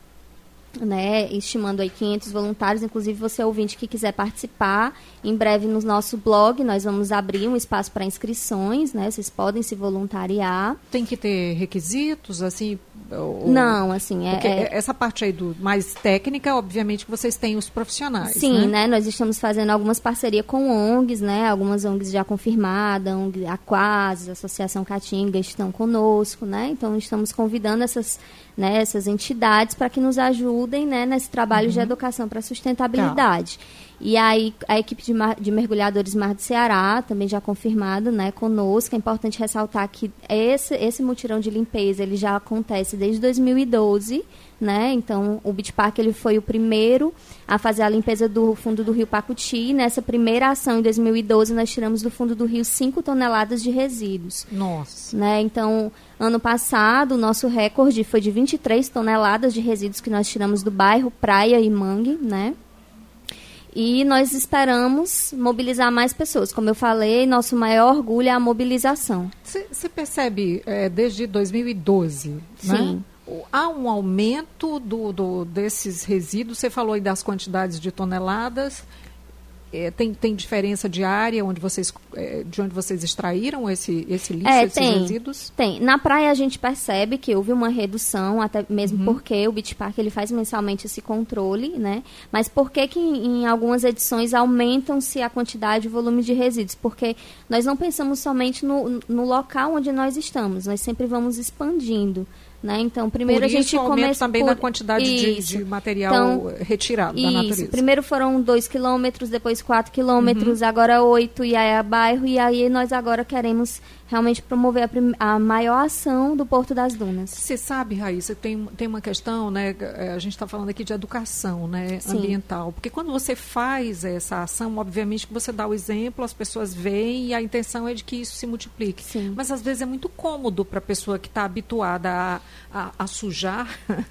Speaker 6: né, estimando aí 500 voluntários, inclusive você ouvinte que quiser participar, em breve no nosso blog nós vamos abrir um espaço para inscrições, né, vocês podem se voluntariar.
Speaker 3: Tem que ter requisitos, assim?
Speaker 6: Ou... Não, assim, é, é,
Speaker 3: Essa parte aí do mais técnica, obviamente que vocês têm os profissionais,
Speaker 6: Sim,
Speaker 3: né?
Speaker 6: né, nós estamos fazendo algumas parcerias com ONGs, né, algumas ONGs já confirmadas, ONG Aquases, Associação Caatinga estão conosco, né, então estamos convidando essas né, essas entidades para que nos ajudem né, nesse trabalho uhum. de educação para sustentabilidade. Tá. E aí a equipe de, mar, de mergulhadores Mar do Ceará, também já confirmado né, conosco. É importante ressaltar que esse, esse mutirão de limpeza ele já acontece desde 2012. Né? Então, o Beach Park ele foi o primeiro a fazer a limpeza do fundo do rio Pacuti. Nessa primeira ação, em 2012, nós tiramos do fundo do rio 5 toneladas de resíduos.
Speaker 3: Nossa!
Speaker 6: Né? Então, ano passado, o nosso recorde foi de 23 toneladas de resíduos que nós tiramos do bairro Praia e Mangue, né? E nós esperamos mobilizar mais pessoas. Como eu falei, nosso maior orgulho é a mobilização.
Speaker 3: Você percebe, é, desde 2012, né? Sim. Né? Há um aumento do, do, desses resíduos? Você falou aí das quantidades de toneladas. é, tem, tem diferença de área onde vocês, é, de onde vocês extraíram esse, esse lixo,
Speaker 6: É,
Speaker 3: esses
Speaker 6: tem,
Speaker 3: resíduos?
Speaker 6: tem. Na praia a gente percebe que houve uma redução, até mesmo
Speaker 3: Uhum.
Speaker 6: porque o Beach Park ele faz mensalmente esse controle, né? Mas por que que em, em algumas edições aumentam-se a quantidade e o volume de resíduos? Porque nós não pensamos somente no, no local onde nós estamos, nós sempre vamos expandindo. Né? Então, primeiro
Speaker 3: Por
Speaker 6: a gente
Speaker 3: isso,
Speaker 6: começa
Speaker 3: também
Speaker 6: por...
Speaker 3: da quantidade de,
Speaker 6: Isso.
Speaker 3: de material
Speaker 6: Então,
Speaker 3: retirado da
Speaker 6: Isso.
Speaker 3: natureza.
Speaker 6: Primeiro foram 2 quilômetros, depois 4
Speaker 3: Uhum.
Speaker 6: quilômetros, agora 8 e aí é bairro. E aí nós agora queremos realmente promover a, prim- a maior ação do Porto das Dunas.
Speaker 3: Você sabe, Raíssa, tem, tem uma questão, né? eh, A gente está falando aqui de educação né,
Speaker 6: Sim.
Speaker 3: ambiental. Porque quando você faz essa ação, obviamente que você dá o exemplo, as pessoas veem e a intenção é de que isso se multiplique. Mas às vezes é muito cômodo para a pessoa que está habituada a, a, a sujar,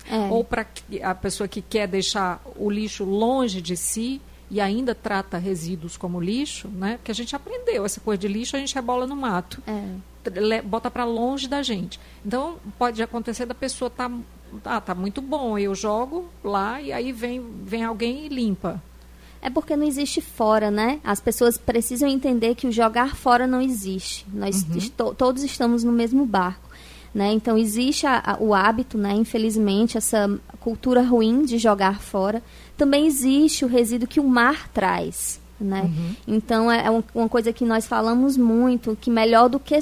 Speaker 6: É.
Speaker 3: ou para a pessoa que quer deixar o lixo longe de si e ainda trata resíduos como lixo, né? Porque a gente aprendeu essa coisa de lixo, a gente rebola no mato le- bota para longe da gente. Então, pode acontecer da pessoa tá, ah, tá muito bom, eu jogo lá e aí vem, vem alguém e limpa.
Speaker 6: É porque não existe fora, né? As pessoas precisam entender que o jogar fora não existe. Nós
Speaker 3: Uhum.
Speaker 6: todos estamos no mesmo barco. Né? Então existe a- a- o hábito, né? infelizmente, essa cultura ruim de jogar fora. Também existe o resíduo que o mar traz. Né?
Speaker 3: Uhum.
Speaker 6: Então é é um- uma coisa que nós falamos muito, que melhor do que,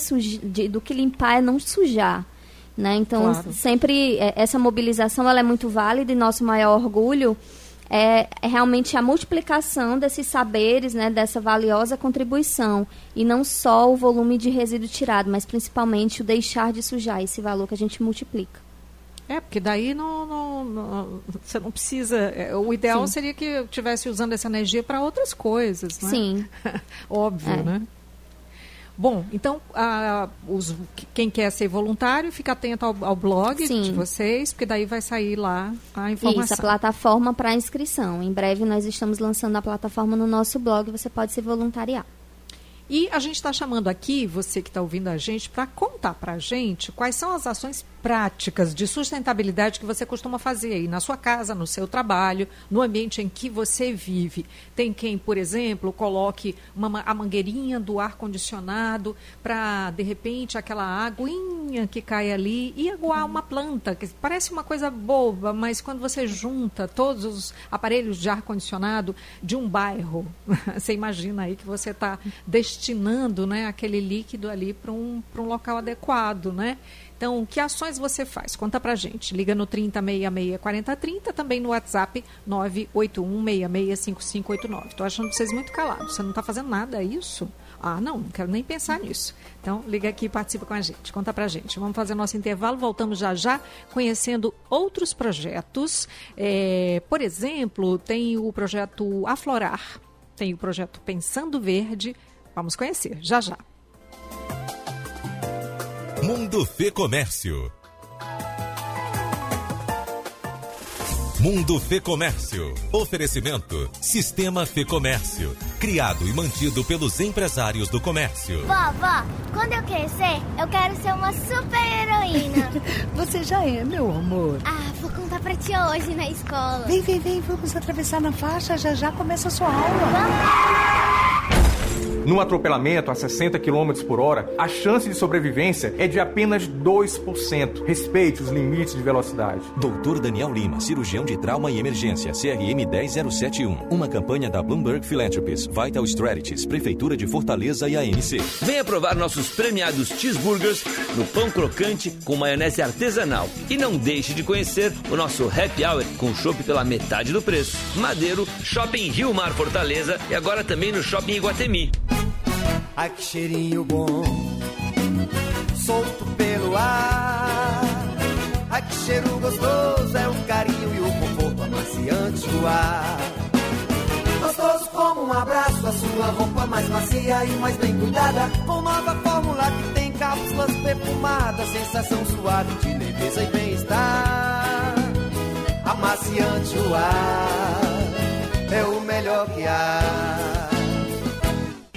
Speaker 6: de- do que limpar é não sujar. Né? Então,
Speaker 3: Claro.
Speaker 6: sempre é, essa mobilização ela é muito válida e nosso maior orgulho é, é realmente a multiplicação desses saberes, né, dessa valiosa contribuição. E não só o volume de resíduo tirado, mas principalmente o deixar de sujar, esse valor que a gente multiplica.
Speaker 3: É, porque daí não, não- não- você não precisa. é, O ideal
Speaker 6: Sim.
Speaker 3: seria que eu estivesse usando essa energia para outras coisas, né?
Speaker 6: Sim.
Speaker 3: Óbvio,
Speaker 6: É.
Speaker 3: né? Bom, então, ah, os- quem quer ser voluntário, fica atento ao, ao blog
Speaker 6: Sim.
Speaker 3: de vocês, porque daí vai sair lá a informação.
Speaker 6: Isso, a plataforma para inscrição. Em breve nós estamos lançando a plataforma no nosso blog, você pode se voluntariar.
Speaker 3: E a gente está chamando aqui, você que está ouvindo a gente, para contar para a gente quais são as ações práticas de sustentabilidade que você costuma fazer aí na sua casa, no seu trabalho, no ambiente em que você vive. Tem quem, por exemplo, coloque uma, ma- a mangueirinha do ar-condicionado para, de repente, aquela aguinha que cai ali e aguar uma planta, que parece uma coisa boba, mas quando você junta todos os aparelhos de ar-condicionado de um bairro, você imagina aí que você está destinando né, aquele líquido ali para um, um local adequado, né? Então, que ações você faz? Conta pra gente. Liga no 3066 4030, também no WhatsApp 981665589. Tô achando vocês muito calados. Você não está fazendo nada, é isso? Ah, não, não quero nem pensar nisso. Então, liga aqui e participa com a gente. Conta pra gente. Vamos fazer nosso intervalo. Voltamos já já conhecendo outros projetos. É, por exemplo, tem o projeto Aflorar, tem o projeto Pensando Verde. Vamos conhecer já já.
Speaker 1: Mundo Fê Comércio. Mundo Fê Comércio. Oferecimento Sistema Fê Comércio. Criado e mantido pelos empresários do comércio.
Speaker 14: Vovó, quando eu crescer, eu quero ser uma super heroína.
Speaker 15: Você já é, meu amor.
Speaker 14: ah, vou contar pra ti hoje na escola.
Speaker 15: Vem, vem, vem, vamos atravessar na faixa, já já começa a sua aula.
Speaker 16: Num atropelamento a 60 km por hora, a chance de sobrevivência é de apenas 2%. Respeite os limites de velocidade.
Speaker 17: Doutor Daniel Lima, cirurgião de trauma e emergência, CRM 10071. Uma campanha da Bloomberg Philanthropies, Vital Strategies, Prefeitura de Fortaleza e ANC.
Speaker 18: Venha provar nossos premiados cheeseburgers no pão crocante com maionese artesanal. E não deixe de conhecer o nosso happy hour com chopp pela metade do preço. Madeiro, Shopping Rio Mar Fortaleza e agora também no Shopping Iguatemi.
Speaker 19: Ai que cheirinho bom, solto pelo ar. Ai que cheiro gostoso, é o carinho e o conforto amaciante do ar. Gostoso como um abraço, a sua roupa mais macia e mais bem cuidada. Com nova fórmula que tem cápsulas perfumadas, sensação suave de leveza e bem-estar. Amaciante o ar, é o melhor que há.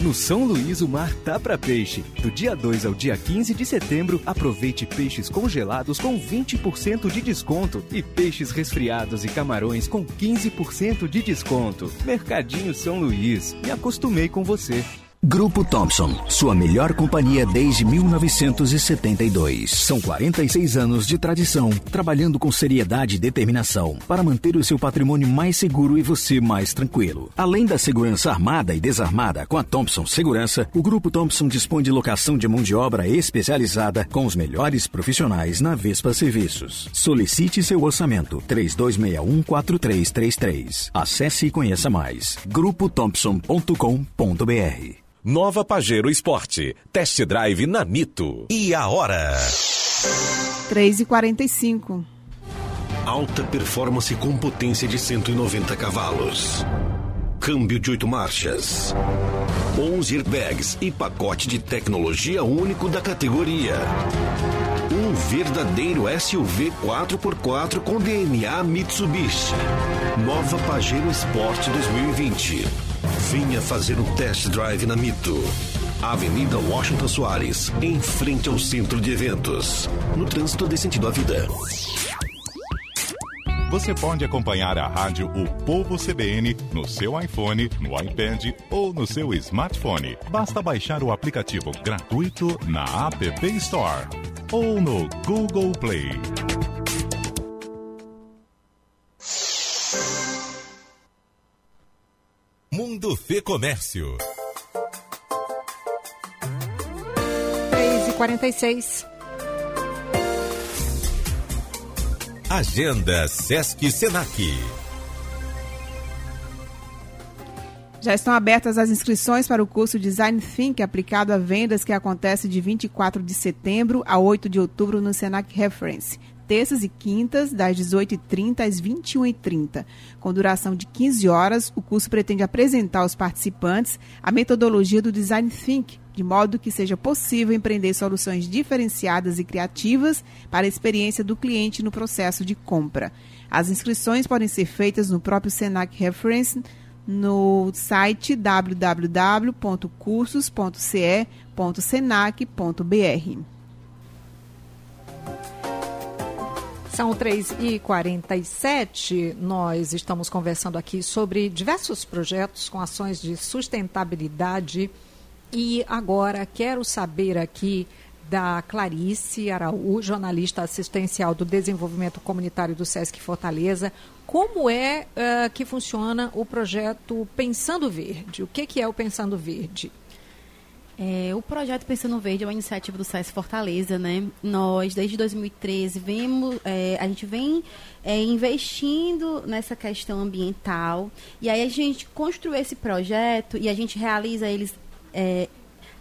Speaker 17: No
Speaker 20: São Luís o mar tá pra peixe. Do dia 2 ao dia 15 de setembro, aproveite peixes congelados com 20% de desconto e peixes resfriados e camarões com 15% de desconto. Mercadinho São Luís. Me acostumei com você.
Speaker 21: Grupo Thompson, sua melhor companhia desde 1972. São 46 anos de tradição, trabalhando com seriedade e determinação para manter o seu patrimônio mais seguro e você mais tranquilo. Além da segurança armada e desarmada com a Thompson Segurança, o Grupo Thompson dispõe de locação de mão de obra especializada com os melhores profissionais na Vespa Serviços. Solicite seu orçamento 32614333. Acesse e conheça mais. grupothompson.com.br
Speaker 1: Nova Pajero Esporte. Test Drive na Mito. E a hora?
Speaker 11: 3 e 45
Speaker 22: Alta performance com potência de 190 cavalos. Câmbio de 8 marchas. 11 airbags e pacote de tecnologia único da categoria. Verdadeiro SUV 4x4 com DNA Mitsubishi. Nova Pajero Sport 2020. Venha fazer um test drive na Mito. Avenida Washington Soares, em frente ao centro de eventos. No trânsito de sentido à vida.
Speaker 23: Você pode acompanhar a rádio O Povo CBN no seu iPhone, no iPad ou no seu smartphone. Basta baixar o aplicativo gratuito na App Store ou no Google Play.
Speaker 1: Mundo Fê Comércio.
Speaker 3: 3 e 46
Speaker 1: Agenda Sesc Senac.
Speaker 11: Já estão abertas as inscrições para o curso Design Think aplicado a vendas que acontece de 24 de setembro a 8 de outubro no Senac Reference. Terças e quintas, das 18h30 às 21h30. Com duração de 15 horas, o curso pretende apresentar aos participantes a metodologia do Design Think, de modo que seja possível empreender soluções diferenciadas e criativas para a experiência do cliente no processo de compra. As inscrições podem ser feitas no próprio Senac Reference no site www.cursos.ce.senac.br.
Speaker 3: São 3 e 47 Nós estamos conversando aqui sobre diversos projetos com ações de sustentabilidade. E agora quero saber aqui da Clarice Araújo, jornalista assistencial do desenvolvimento comunitário do SESC Fortaleza, como é uh, que funciona o projeto Pensando Verde? O que, que é o Pensando Verde?
Speaker 4: É, o projeto Pensando Verde é uma iniciativa do SESC Fortaleza, né? Nós, desde 2013, vemos, é, a gente vem é, investindo nessa questão ambiental e aí a gente construiu esse projeto e a gente realiza eles, é,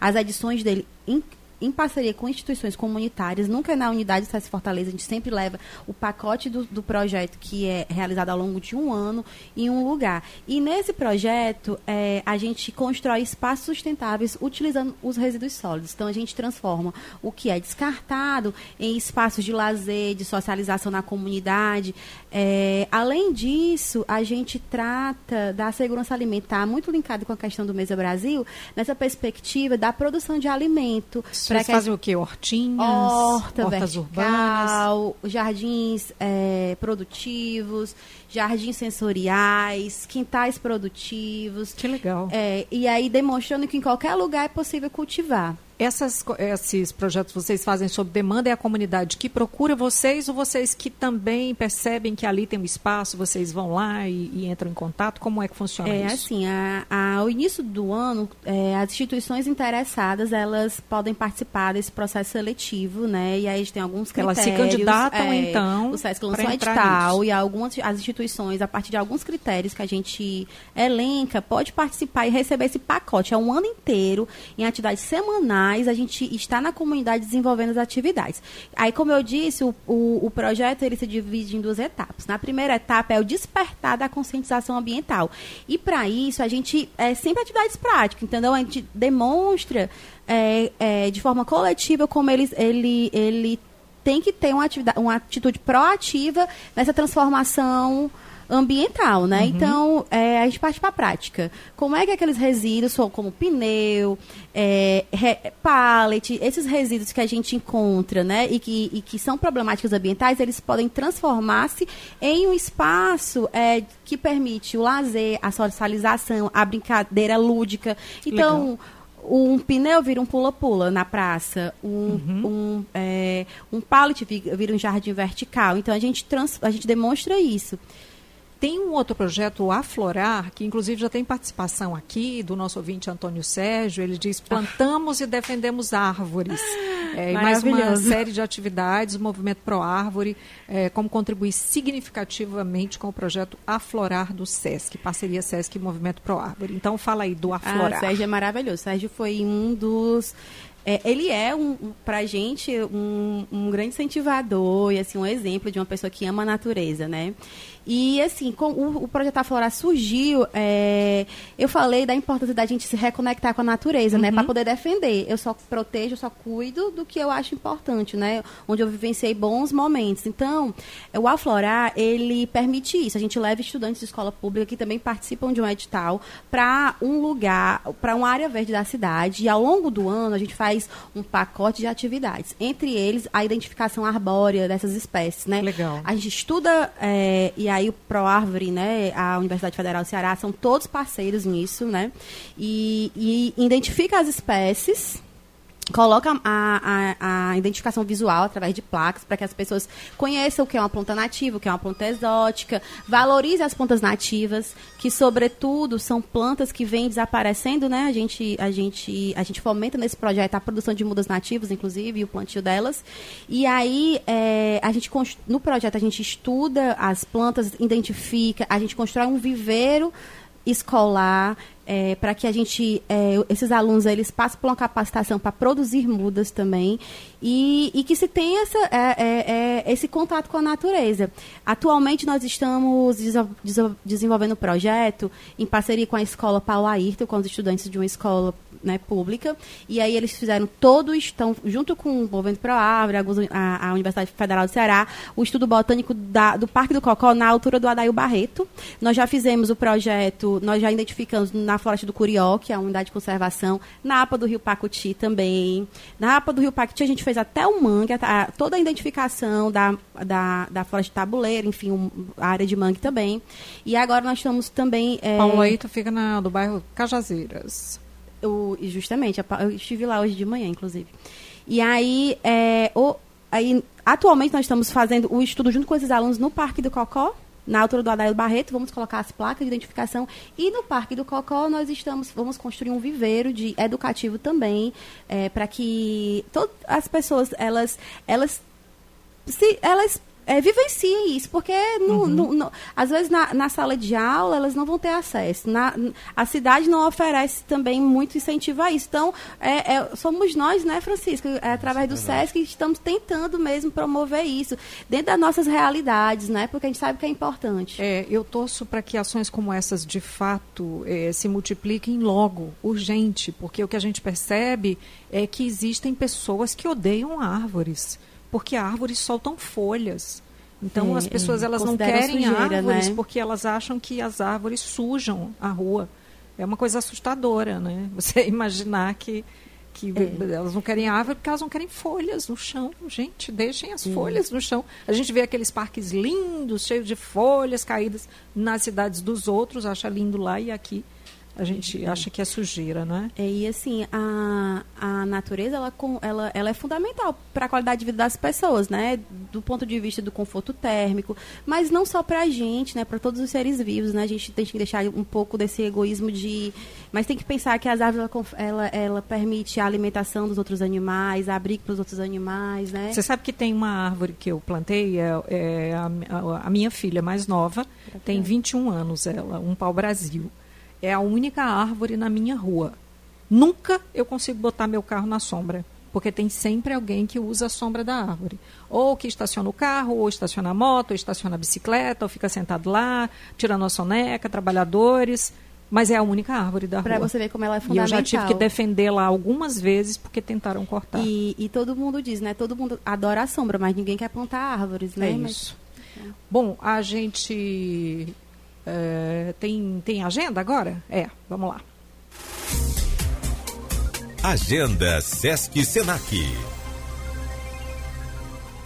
Speaker 4: as edições dele em, em parceria com instituições comunitárias, nunca é na unidade do SESC Fortaleza, a gente sempre leva o pacote do, do, projeto que é realizado ao longo de um ano em um lugar. E nesse projeto, é, a gente constrói espaços sustentáveis utilizando os resíduos sólidos. Então, a gente transforma o que é descartado em espaços de lazer, de socialização na comunidade. É, além disso, a gente trata da segurança alimentar, muito linkado com a questão do Mesa Brasil, nessa perspectiva da produção de alimento.
Speaker 3: Vocês que fazem o quê? Hortinhas?
Speaker 4: Horta,
Speaker 3: hortas
Speaker 4: vertical,
Speaker 3: urbanas?
Speaker 4: jardins é, produtivos, jardins sensoriais, quintais produtivos.
Speaker 3: Que legal.
Speaker 4: É, e aí demonstrando que em qualquer lugar é possível cultivar.
Speaker 3: Essas, esses projetos vocês fazem sob demanda é a comunidade que procura vocês ou vocês que também percebem que ali tem um espaço, vocês vão lá e, e entram em contato? Como é que funciona
Speaker 4: é,
Speaker 3: isso?
Speaker 4: assim, a, a, ao início do ano, é, as instituições interessadas, elas podem participar desse processo seletivo, né? E aí a gente tem alguns critérios.
Speaker 3: Elas se candidatam,
Speaker 4: é,
Speaker 3: então,
Speaker 4: O SESC lançou um edital e algumas as instituições, a partir de alguns critérios que a gente elenca, pode participar e receber esse pacote. É um ano inteiro, em atividades semanais, a gente está na comunidade desenvolvendo as atividades. Aí, como eu disse, o, o, o, projeto ele se divide em duas etapas. Na primeira etapa é o despertar da conscientização ambiental. E para isso, a gente é sempre atividades práticas, entendeu? A gente demonstra é, é, de forma coletiva como ele, ele, ele tem que ter uma, uma atitude proativa nessa transformação ambiental, né?
Speaker 3: Uhum.
Speaker 4: Então, é, a gente parte para a prática. Como é que aqueles resíduos, são como pneu, é, pallet, esses resíduos que a gente encontra, né, e que, e que são problemáticos ambientais, eles podem transformar-se em um espaço é, que permite o lazer, a socialização, a brincadeira lúdica. Então,
Speaker 3: Legal.
Speaker 4: um pneu vira um pula-pula na praça, um, um, é, um pallet vi- vira um jardim vertical. Então, a gente, trans, a gente demonstra isso.
Speaker 3: Tem um outro projeto, o Aflorar, que inclusive já tem participação aqui do nosso ouvinte Antônio Sérgio. Ele diz: plantamos e defendemos árvores. É, e mais uma série de atividades, o Movimento Pro Árvore, é, como contribuir significativamente com o projeto Aflorar do SESC, parceria SESC e Movimento Pro Árvore. Então fala aí do Aflorar.
Speaker 4: Ah, Sérgio é maravilhoso. Sérgio foi um dos. é, ele é, um, um, pra gente, um, um grande incentivador e assim, um exemplo de uma pessoa que ama a natureza, né? E assim, com o, o projeto Aflorar surgiu, é, eu falei da importância da gente se reconectar com a natureza, né? Para poder defender. Eu só protejo, eu só cuido do que eu acho importante, né? Onde eu vivenciei bons momentos. Então, o Aflorar, ele permite isso. A gente leva estudantes de escola pública que também participam de um edital para um lugar, para uma área verde da cidade. E ao longo do ano, a gente faz um pacote de atividades. Entre eles, a identificação arbórea dessas espécies, né?
Speaker 3: Legal.
Speaker 4: A gente estuda, é, e aí o ProArvore, né, a Universidade Federal do Ceará, são todos parceiros nisso, né? E, e identifica as espécies coloca a, a, a identificação visual através de placas para que as pessoas conheçam o que é uma planta nativa, o que é uma planta exótica, valorize as plantas nativas, que sobretudo são plantas que vêm desaparecendo, né? A gente, a gente, a gente fomenta nesse projeto a produção de mudas nativas, inclusive, e o plantio delas. E aí, é, a gente no projeto a gente estuda as plantas, identifica, a gente constrói um viveiro escolar é, para que a gente é, esses alunos eles passem por uma capacitação para produzir mudas também e, e que se tenha essa, é, é, é, esse contato com a natureza. Atualmente nós estamos desenvolvendo um projeto em parceria com a escola Paulo Ayrton, com os estudantes de uma escola né, pública, e aí eles fizeram todo, estão junto com o Movimento Pro Árvore, a, a Universidade Federal do Ceará, o estudo botânico da- do Parque do Cocó na altura do Adail Barreto. Nós já fizemos o projeto, nós já identificamos na Floresta do Curió, que é a unidade de conservação, na APA do Rio Pacuti também. Na APA do Rio Pacuti a gente fez até o mangue, a- toda a identificação da, da, da floresta de tabuleiro, enfim, um- a área de mangue também. E agora nós estamos também... é,
Speaker 3: Paulo Aito fica na, do bairro Cajazeiras.
Speaker 4: O, e justamente, eu estive lá hoje de manhã, inclusive. E aí, é, o, aí, atualmente nós estamos fazendo o estudo junto com esses alunos no Parque do Cocó, na altura do Adair Barreto, vamos colocar as placas de identificação. E no Parque do Cocó nós estamos, vamos construir um viveiro de educativo também, para que todas as pessoas, elas, elas se elas é, vivenciem isso, porque no, no- no- às vezes na, na sala de aula elas não vão ter acesso. Na, a cidade não oferece também muito incentivo a isso. Então, é, é, somos nós, né, Francisco, é, através do SESC, que estamos tentando mesmo promover isso dentro das nossas realidades, né? Porque a gente sabe que é importante.
Speaker 3: É, eu torço para que ações como essas, de fato, se multipliquem logo, urgente, porque o que a gente percebe é que existem pessoas que odeiam árvores, porque árvores soltam folhas. Então,
Speaker 4: É,
Speaker 3: as pessoas
Speaker 4: é,
Speaker 3: elas não querem
Speaker 4: sujeira,
Speaker 3: árvores
Speaker 4: né?
Speaker 3: porque elas acham que as árvores sujam a rua. É uma coisa assustadora, né? Você imaginar que, que
Speaker 4: É.
Speaker 3: elas não querem árvore porque elas não querem folhas no chão. Gente, deixem as folhas no chão. A gente vê aqueles parques lindos, cheios de folhas caídas nas cidades dos outros, acha lindo lá e aqui a gente acha que é sujeira, né?
Speaker 4: É, E assim, a, a natureza ela, ela, ela é fundamental para a qualidade de vida das pessoas, né? Do ponto de vista do conforto térmico, mas não só para a gente, né? Para todos os seres vivos, né? A gente tem que deixar um pouco desse egoísmo de, mas tem que pensar que as árvores ela, ela, ela permite a alimentação dos outros animais, abrigo para os outros animais, né?
Speaker 3: Você sabe que tem uma árvore que eu plantei, é, é a, a- a minha filha mais nova, tem 21 anos ela, um pau-brasil. É a única árvore na minha rua. Nunca eu consigo botar meu carro na sombra, porque tem sempre alguém que usa a sombra da árvore. Ou que estaciona o carro, ou estaciona a moto, ou estaciona a bicicleta, ou fica sentado lá, tirando a soneca, trabalhadores. Mas é a única árvore da
Speaker 4: Pra
Speaker 3: rua.
Speaker 4: você ver como ela é
Speaker 3: E eu já
Speaker 4: fundamental.
Speaker 3: tive que defendê-la algumas vezes porque tentaram cortar.
Speaker 4: E, e todo mundo diz, né? Todo mundo adora a sombra, mas ninguém quer plantar árvores, né?
Speaker 3: É
Speaker 4: Mas-
Speaker 3: isso. Bom, a gente é, tem, tem agenda agora? É, vamos lá.
Speaker 1: Agenda Sesc Senac.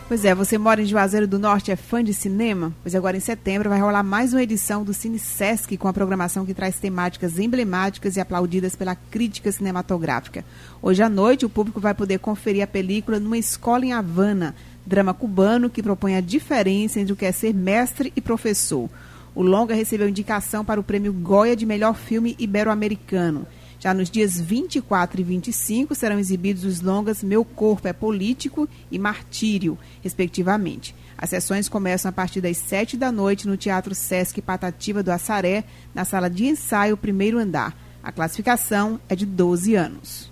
Speaker 11: Pois é, você mora em Juazeiro do Norte, é fã de cinema? Pois agora em setembro vai rolar mais uma edição do Cine Sesc com a programação que traz temáticas emblemáticas e aplaudidas pela crítica cinematográfica. Hoje à noite o público vai poder conferir a película numa escola em Havana, drama cubano que propõe a diferença entre o que é ser mestre e professor. O longa recebeu indicação para o prêmio Goya de melhor filme ibero-americano. Já nos dias 24 e 25 serão exibidos os longas Meu Corpo é Político e Martírio, respectivamente. As sessões começam a partir das 7 da noite no Teatro Sesc Patativa do Assaré, na sala de ensaio, primeiro andar. A classificação é de 12 anos.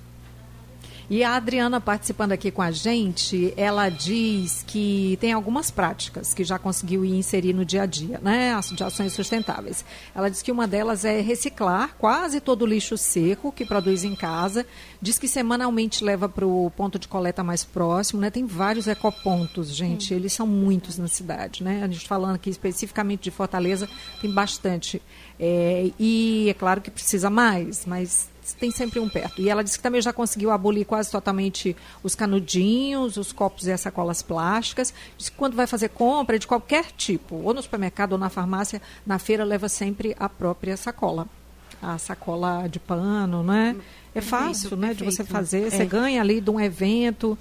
Speaker 3: E a Adriana participando aqui com a gente, ela diz que tem algumas práticas que já conseguiu inserir no dia a dia, né? De ações sustentáveis. Ela diz que uma delas é reciclar quase todo o lixo seco que produz em casa. Diz que semanalmente leva para o ponto de coleta mais próximo, né? Tem vários ecopontos, gente. Eles são muitos na cidade, né? A gente falando aqui especificamente de Fortaleza, tem bastante. É, e é claro que precisa mais, mas tem sempre um perto. E ela disse que também já conseguiu abolir quase totalmente os canudinhos, os copos e as sacolas plásticas. Diz que quando vai fazer compra de qualquer tipo, ou no supermercado ou na farmácia, na feira leva sempre a própria sacola. A sacola de pano, né? É fácil, né, de você fazer. É. Você ganha ali de um evento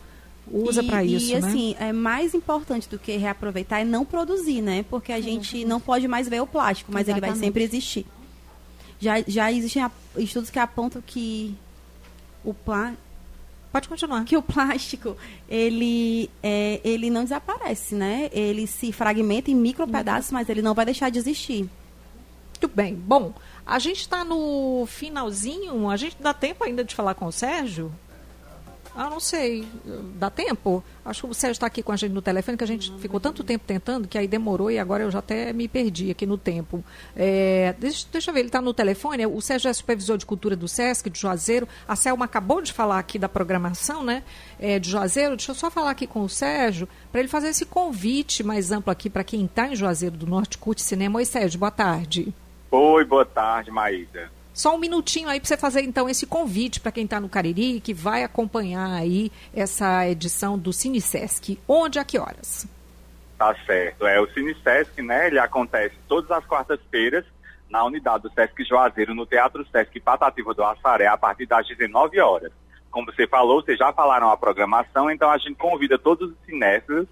Speaker 3: usa para isso,
Speaker 4: e,
Speaker 3: né?
Speaker 4: assim, é mais importante do que reaproveitar é não produzir, né? Porque a gente não pode mais ver o plástico, mas Exatamente. ele vai sempre existir. Já, já existem estudos que apontam que o plástico
Speaker 3: Pode continuar.
Speaker 4: Que o plástico, ele, é, ele não desaparece, né? Ele se fragmenta em micro pedaços, mas ele não vai deixar de existir.
Speaker 3: Muito bem. Bom, a gente está no finalzinho. A gente dá tempo ainda de falar com o Sérgio? Ah, não sei. Dá tempo? Acho que o Sérgio está aqui com a gente no telefone, que a gente ficou tanto tempo tentando que aí demorou e agora eu já até me perdi aqui no tempo. É, deixa, deixa eu ver, ele está no telefone. O Sérgio é supervisor de cultura do SESC, de Juazeiro. A Selma acabou de falar aqui da programação, né? É, de Juazeiro. Deixa eu só falar aqui com o Sérgio para ele fazer esse convite mais amplo aqui para quem está em Juazeiro do Norte, curte cinema. Oi, Sérgio, boa tarde.
Speaker 24: Oi, boa tarde, Maísa.
Speaker 3: Só um minutinho aí para você fazer então esse convite para quem está no Cariri, que vai acompanhar aí essa edição do Cine Sesc. Onde, a que horas?
Speaker 24: Tá certo. É o Cine Sesc, né? Ele acontece todas as quartas-feiras na unidade do Sesc Juazeiro, no Teatro Sesc Patativa do Assaré, a partir das 19 horas. Como você falou, vocês já falaram a programação, então a gente convida todos os cinéfilos,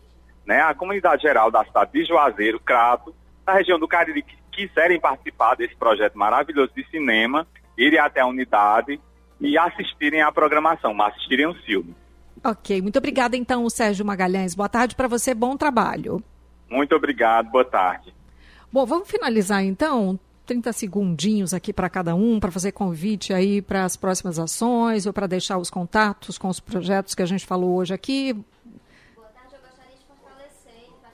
Speaker 24: né, a comunidade geral da cidade de Juazeiro, Crato, da região do Cariri, que quiserem participar desse projeto maravilhoso de cinema, irem até a unidade e assistirem à programação, assistirem o filme.
Speaker 3: Ok, muito obrigada então, Sérgio Magalhães. Boa tarde para você, bom trabalho.
Speaker 24: Muito obrigado, boa tarde.
Speaker 3: Bom, vamos finalizar então. 30 segundinhos aqui para cada um, para fazer convite aí para as próximas ações ou para deixar os contatos com os projetos que a gente falou hoje aqui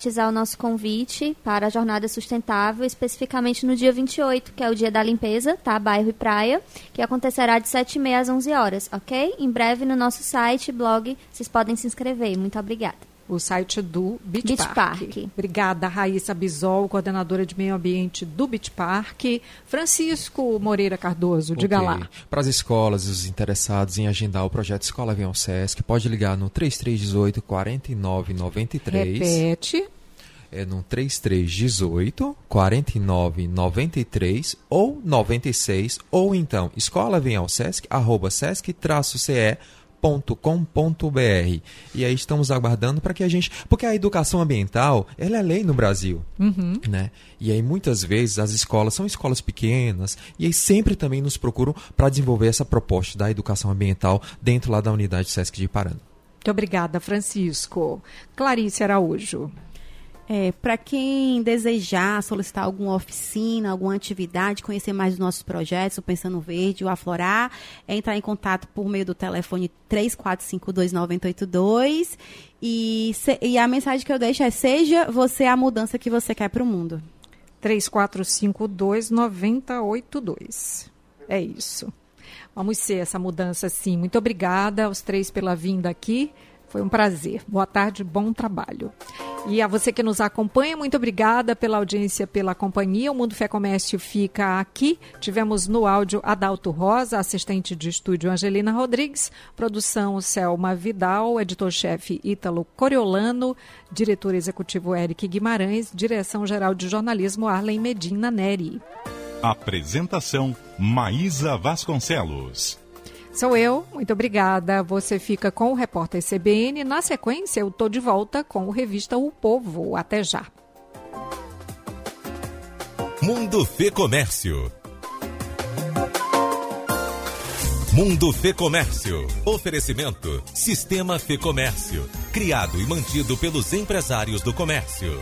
Speaker 6: enfatizar o nosso convite para a Jornada Sustentável, especificamente no dia 28, que é o dia da limpeza, tá? Bairro e praia, que acontecerá de 7h30 às 11 horas, ok? Em breve no nosso site, blog, vocês podem se inscrever. Muito obrigada
Speaker 3: o site do Beach,
Speaker 6: Beach
Speaker 3: Park.
Speaker 6: Park.
Speaker 3: Obrigada, Raíssa Bisol, coordenadora de meio ambiente do Beach Park. Francisco Moreira Cardoso, diga okay. lá.
Speaker 5: Para as escolas e os interessados em agendar o projeto Escola Avião Sesc, pode ligar no 3318 4993.
Speaker 3: Repete
Speaker 5: é no 3318 4993 ou 96 ou então escola vem ao sesc arroba sesc-ce com.br e aí estamos aguardando para que a gente porque a educação ambiental ela é lei no Brasil
Speaker 3: uhum.
Speaker 5: né e aí muitas vezes as escolas são escolas pequenas e aí sempre também nos procuram para desenvolver essa proposta da educação ambiental dentro lá da unidade Sesc de Parana
Speaker 3: muito obrigada Francisco Clarice Araújo
Speaker 4: é, para quem desejar solicitar alguma oficina, alguma atividade, conhecer mais dos nossos projetos, o Pensando Verde, o Aflorar, é entrar em contato por meio do telefone 3452-9082. E, e a mensagem que eu deixo é: seja você a mudança que você quer para o mundo.
Speaker 3: 3452-9082. É isso. Vamos ser essa mudança sim. Muito obrigada aos três pela vinda aqui. Foi um prazer. Boa tarde, bom trabalho. E a você que nos acompanha, muito obrigada pela audiência, pela companhia. O Mundo Fé Comércio fica aqui. Tivemos no áudio Adalto Rosa, assistente de estúdio Angelina Rodrigues, produção Selma Vidal, editor-chefe Ítalo Coriolano, diretor executivo Eric Guimarães, direção geral de jornalismo Arlen Medina Neri.
Speaker 23: Apresentação Maísa Vasconcelos.
Speaker 3: Sou eu, muito obrigada. Você fica com o repórter CBN. Na sequência, eu tô de volta com o revista O Povo. Até já.
Speaker 1: Mundo Fê Comércio. Mundo Fê Comércio. Oferecimento Sistema Fê Comércio. Criado e mantido pelos empresários do comércio.